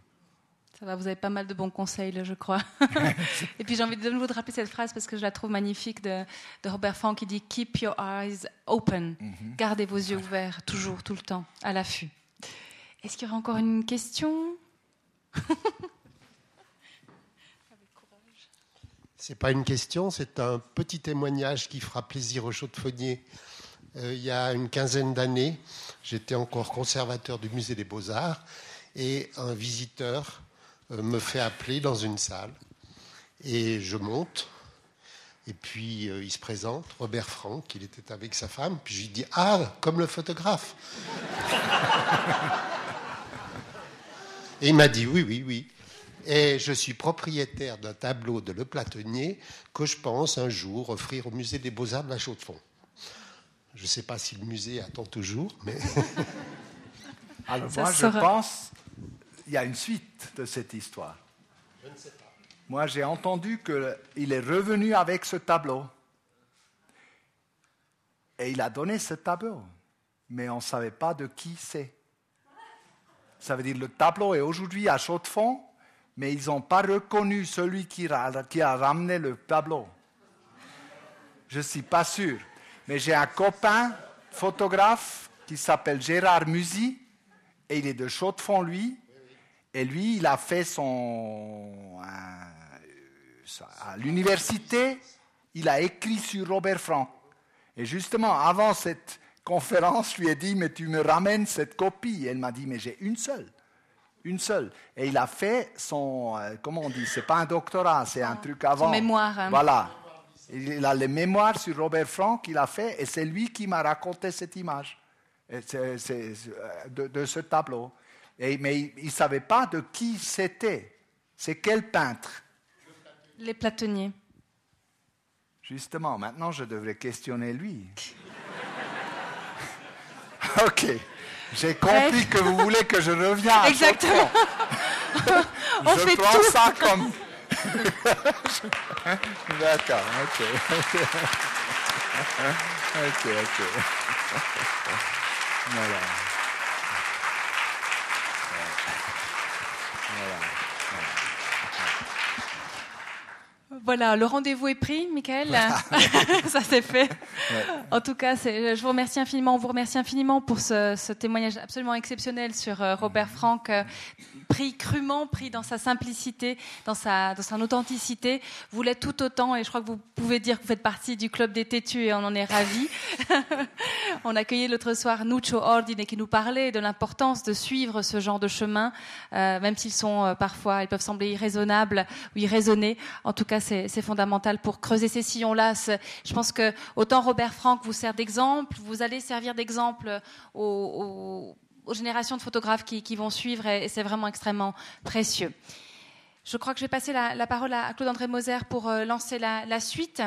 Ça va, vous avez pas mal de bons conseils, là, je crois. <laughs> et puis j'ai envie de nouveau de rappeler cette phrase parce que je la trouve magnifique de, Robert Frank qui dit Keep your eyes open. Mhm. Gardez vos yeux ouverts, toujours, tout le temps, à l'affût. Est-ce qu'il y aura encore une question? <laughs> C'est pas une question, c'est un petit témoignage qui fera plaisir aux chaudes-fonniers euh, il y a une quinzaine d'années. J'étais encore conservateur du musée des beaux-arts et un visiteur euh, me fait appeler dans une salle et je monte. Et puis euh, il se présente, Robert Franck, il était avec sa femme. Puis je lui dis Ah, comme le photographe. <laughs> et il m'a dit Oui, oui, oui. Et je suis propriétaire d'un tableau de Le Platonnier que je pense un jour offrir au musée des Beaux-Arts de la Chaux-de-Fonds. Je ne sais pas si le musée attend toujours, mais. <laughs> Alors, moi, je pense qu'il y a une suite de cette histoire. Je ne sais pas. Moi, j'ai entendu qu'il est revenu avec ce tableau. Et il a donné ce tableau. mais on ne savait pas de qui c'est. Ça veut dire le tableau est aujourd'hui à chaud de fond, mais ils n'ont pas reconnu celui qui a, qui a ramené le tableau. Je ne suis pas sûr. Mais j'ai un copain photographe qui s'appelle Gérard Musy, et il est de chaux de fond, lui. Et lui, il a fait son. à l'université, il a écrit sur Robert Frank. Et justement, avant cette conférence, je lui ai dit Mais tu me ramènes cette copie. Et elle m'a dit Mais j'ai une seule. Une seule. Et il a fait son. euh, comment on dit C'est pas un doctorat, c'est un truc avant. mémoire, hein. Voilà. Il a les mémoires sur Robert Frank qu'il a fait, et c'est lui qui m'a raconté cette image de, de ce tableau. Et- mais il ne savait pas de qui c'était. C'est quel peintre? Les platonniers. Justement, maintenant je devrais questionner lui. <laughs> ok. J'ai compris Bref. que vous voulez que je revienne à <laughs> Exactement. <laughs> Chaux-de-Fonds. On je fait tout. ça comme. <laughs> D'accord, ok. ok, ok. Voilà. Voilà. Voilà, le rendez-vous est pris, Michael. <laughs> Ça c'est fait. Ouais. En tout cas, je vous remercie infiniment. On vous remercie infiniment pour ce, ce témoignage absolument exceptionnel sur euh, Robert Frank, euh, pris crûment, pris dans sa simplicité, dans sa, dans son authenticité. Vous l'êtes tout autant, et je crois que vous pouvez dire que vous faites partie du club des têtus, et on en est ravis. <laughs> on accueillait l'autre soir Nuccio Ordine qui nous parlait de l'importance de suivre ce genre de chemin, euh, même s'ils sont parfois, ils peuvent sembler irraisonnables ou irraisonnés. En tout cas, c'est c'est fondamental pour creuser ces sillons-là. Je pense que autant Robert Frank vous sert d'exemple, vous allez servir d'exemple aux, générations de photographes qui, vont suivre, et, c'est vraiment extrêmement précieux. Je crois que je vais passer la, parole à, Claude-André Moser pour euh, lancer la, la suite.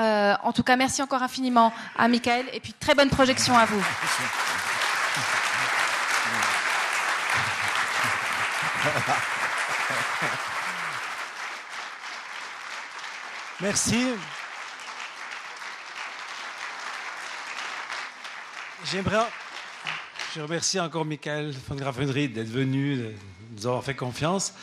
Euh, en tout cas, merci encore infiniment à Michael et puis très bonne projection à vous. Merci. <laughs> J'aimerais. Je remercie encore Michael von Grafenried d'être venu, de nous avoir fait confiance.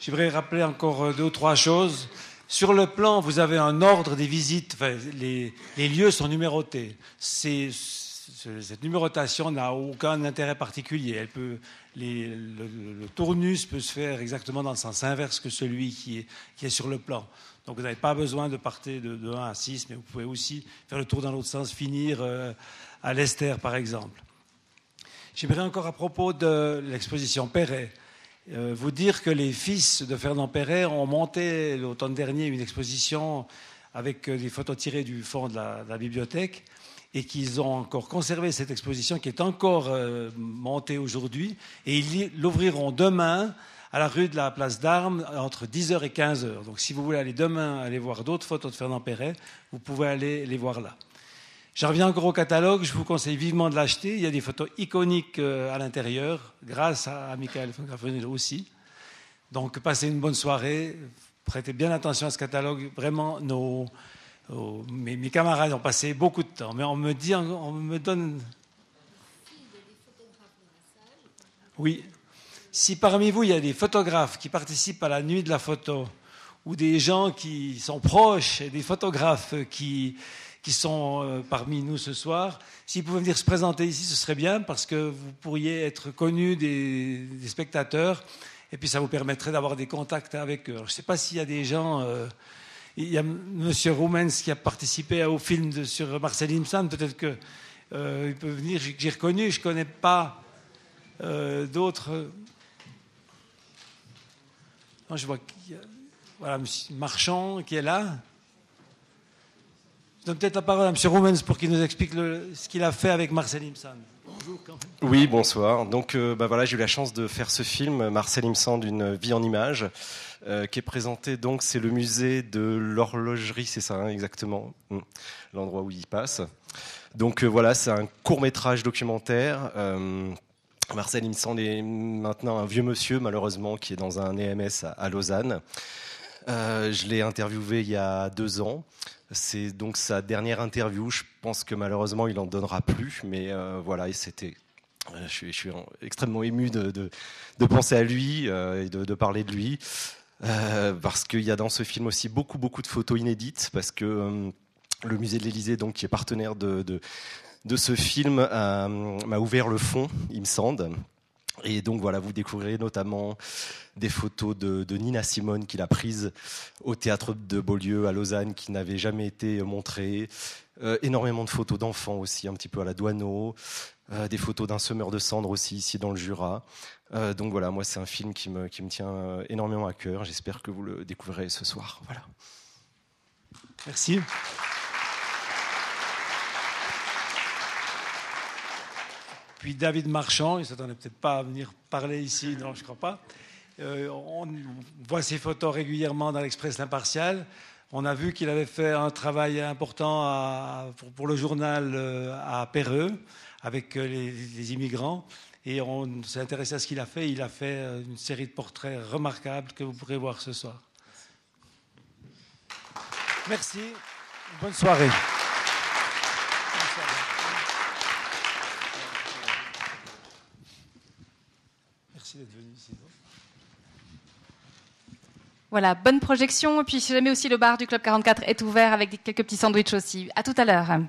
J'aimerais rappeler encore euh, deux ou trois choses. Sur le plan, vous avez un ordre des visites. Enfin, les, les lieux sont numérotés. C'est- cette numérotation n'a aucun intérêt particulier. Elle peut, les- le, le- le tournus peut se faire exactement dans le sens inverse que celui qui est, qui est sur le plan. Donc vous n'avez pas besoin de partir de, de 1 à 6, mais vous pouvez aussi faire le tour dans l'autre sens, finir euh, à l'Esther, par exemple. J'aimerais encore à propos de l'exposition Perret, euh, vous dire que les fils de Fernand Perret ont monté l'automne dernier une exposition avec euh, des photos tirées du fond de la, bibliothèque et qu'ils ont encore conservé cette exposition qui est encore montée aujourd'hui et ils l'ouvriront demain à la rue de la Place d'Armes entre 10h et 15h. Donc si vous voulez aller demain aller voir d'autres photos de Fernand Perret, vous pouvez aller les voir là. J'en reviens encore au catalogue, je vous conseille vivement de l'acheter. Il y a des photos iconiques euh, à l'intérieur, grâce à, Michael von aussi. Donc passez une bonne soirée, prêtez bien attention à ce catalogue. Vraiment, nos- mes, mes camarades ont passé beaucoup de temps, mais on me dit, on me donne. Oui. Si parmi vous, il y a des photographes qui participent à la nuit de la photo, ou des gens qui sont proches, des photographes qui, qui sont euh, parmi nous ce soir, s'ils pouvaient venir se présenter ici, ce serait bien, parce que vous pourriez être connus des, spectateurs, et puis ça vous permettrait d'avoir des contacts avec eux. Je ne sais pas s'il y a des gens... euh, il y a M. Rumens qui a participé au film sur Marcel Imsan. Peut-être qu'il peut venir. J'ai reconnu. Je ne connais pas euh, d'autres. Non, je vois qu'il y a voilà, M. Marchand qui est là. Je donne peut-être la parole à M. Rumens pour qu'il nous explique le- ce qu'il a fait avec Marcel Imsan. Bonjour. Oui, bonsoir. Donc, euh, bah voilà, j'ai eu la chance de faire ce film, Marcel Imsan, d'une vie en images, euh, qui est présenté. Donc, c'est le musée de l'horlogerie, c'est ça, hein, exactement, Mm. l'endroit où il passe. Donc, euh, voilà, c'est un court métrage documentaire. Euh, Marcel Imsan est maintenant un vieux monsieur, malheureusement, qui est dans un EMS à, Lausanne. Euh, je l'ai interviewé il y a deux ans. C'est donc sa dernière interview. Je pense que malheureusement, il n'en donnera plus. Mais euh, voilà, c'était. Je suis, je suis, extrêmement ému de, de, penser à lui euh, et de, parler de lui. Euh, parce qu'il y a dans ce film aussi beaucoup, beaucoup de photos inédites. Parce que euh, le musée de l'Élysée, donc, qui est partenaire de, de ce film, m'a ouvert le fond, il me semble. Et donc voilà, vous découvrirez notamment des photos de, Nina Simone qu'il a prises au théâtre de Beaulieu à Lausanne, qui n'avaient jamais été montrées. Euh, énormément de photos d'enfants aussi, un petit peu à la Douaneau. Euh, des photos d'un semeur de cendres aussi ici dans le Jura. Euh, donc voilà, moi c'est un film qui me, qui me tient énormément à cœur. J'espère que vous le découvrirez ce soir. Voilà. Merci. Puis David Marchand, il s'attendait peut-être pas à venir parler ici, non, je ne crois pas. Euh, on voit ses photos régulièrement dans l'Express L'Impartial. On a vu qu'il avait fait un travail important pour, le journal euh, à Péreux avec euh, les immigrants. Et on s'est intéressé à ce qu'il a fait. Il a fait une série de portraits remarquables que vous pourrez voir ce soir. Merci. Bonne soirée. Merci d'être venu ici. Voilà, bonne projection. Et puis, si jamais aussi le bar du Club 44 est ouvert avec quelques petits sandwichs aussi. À tout à l'heure.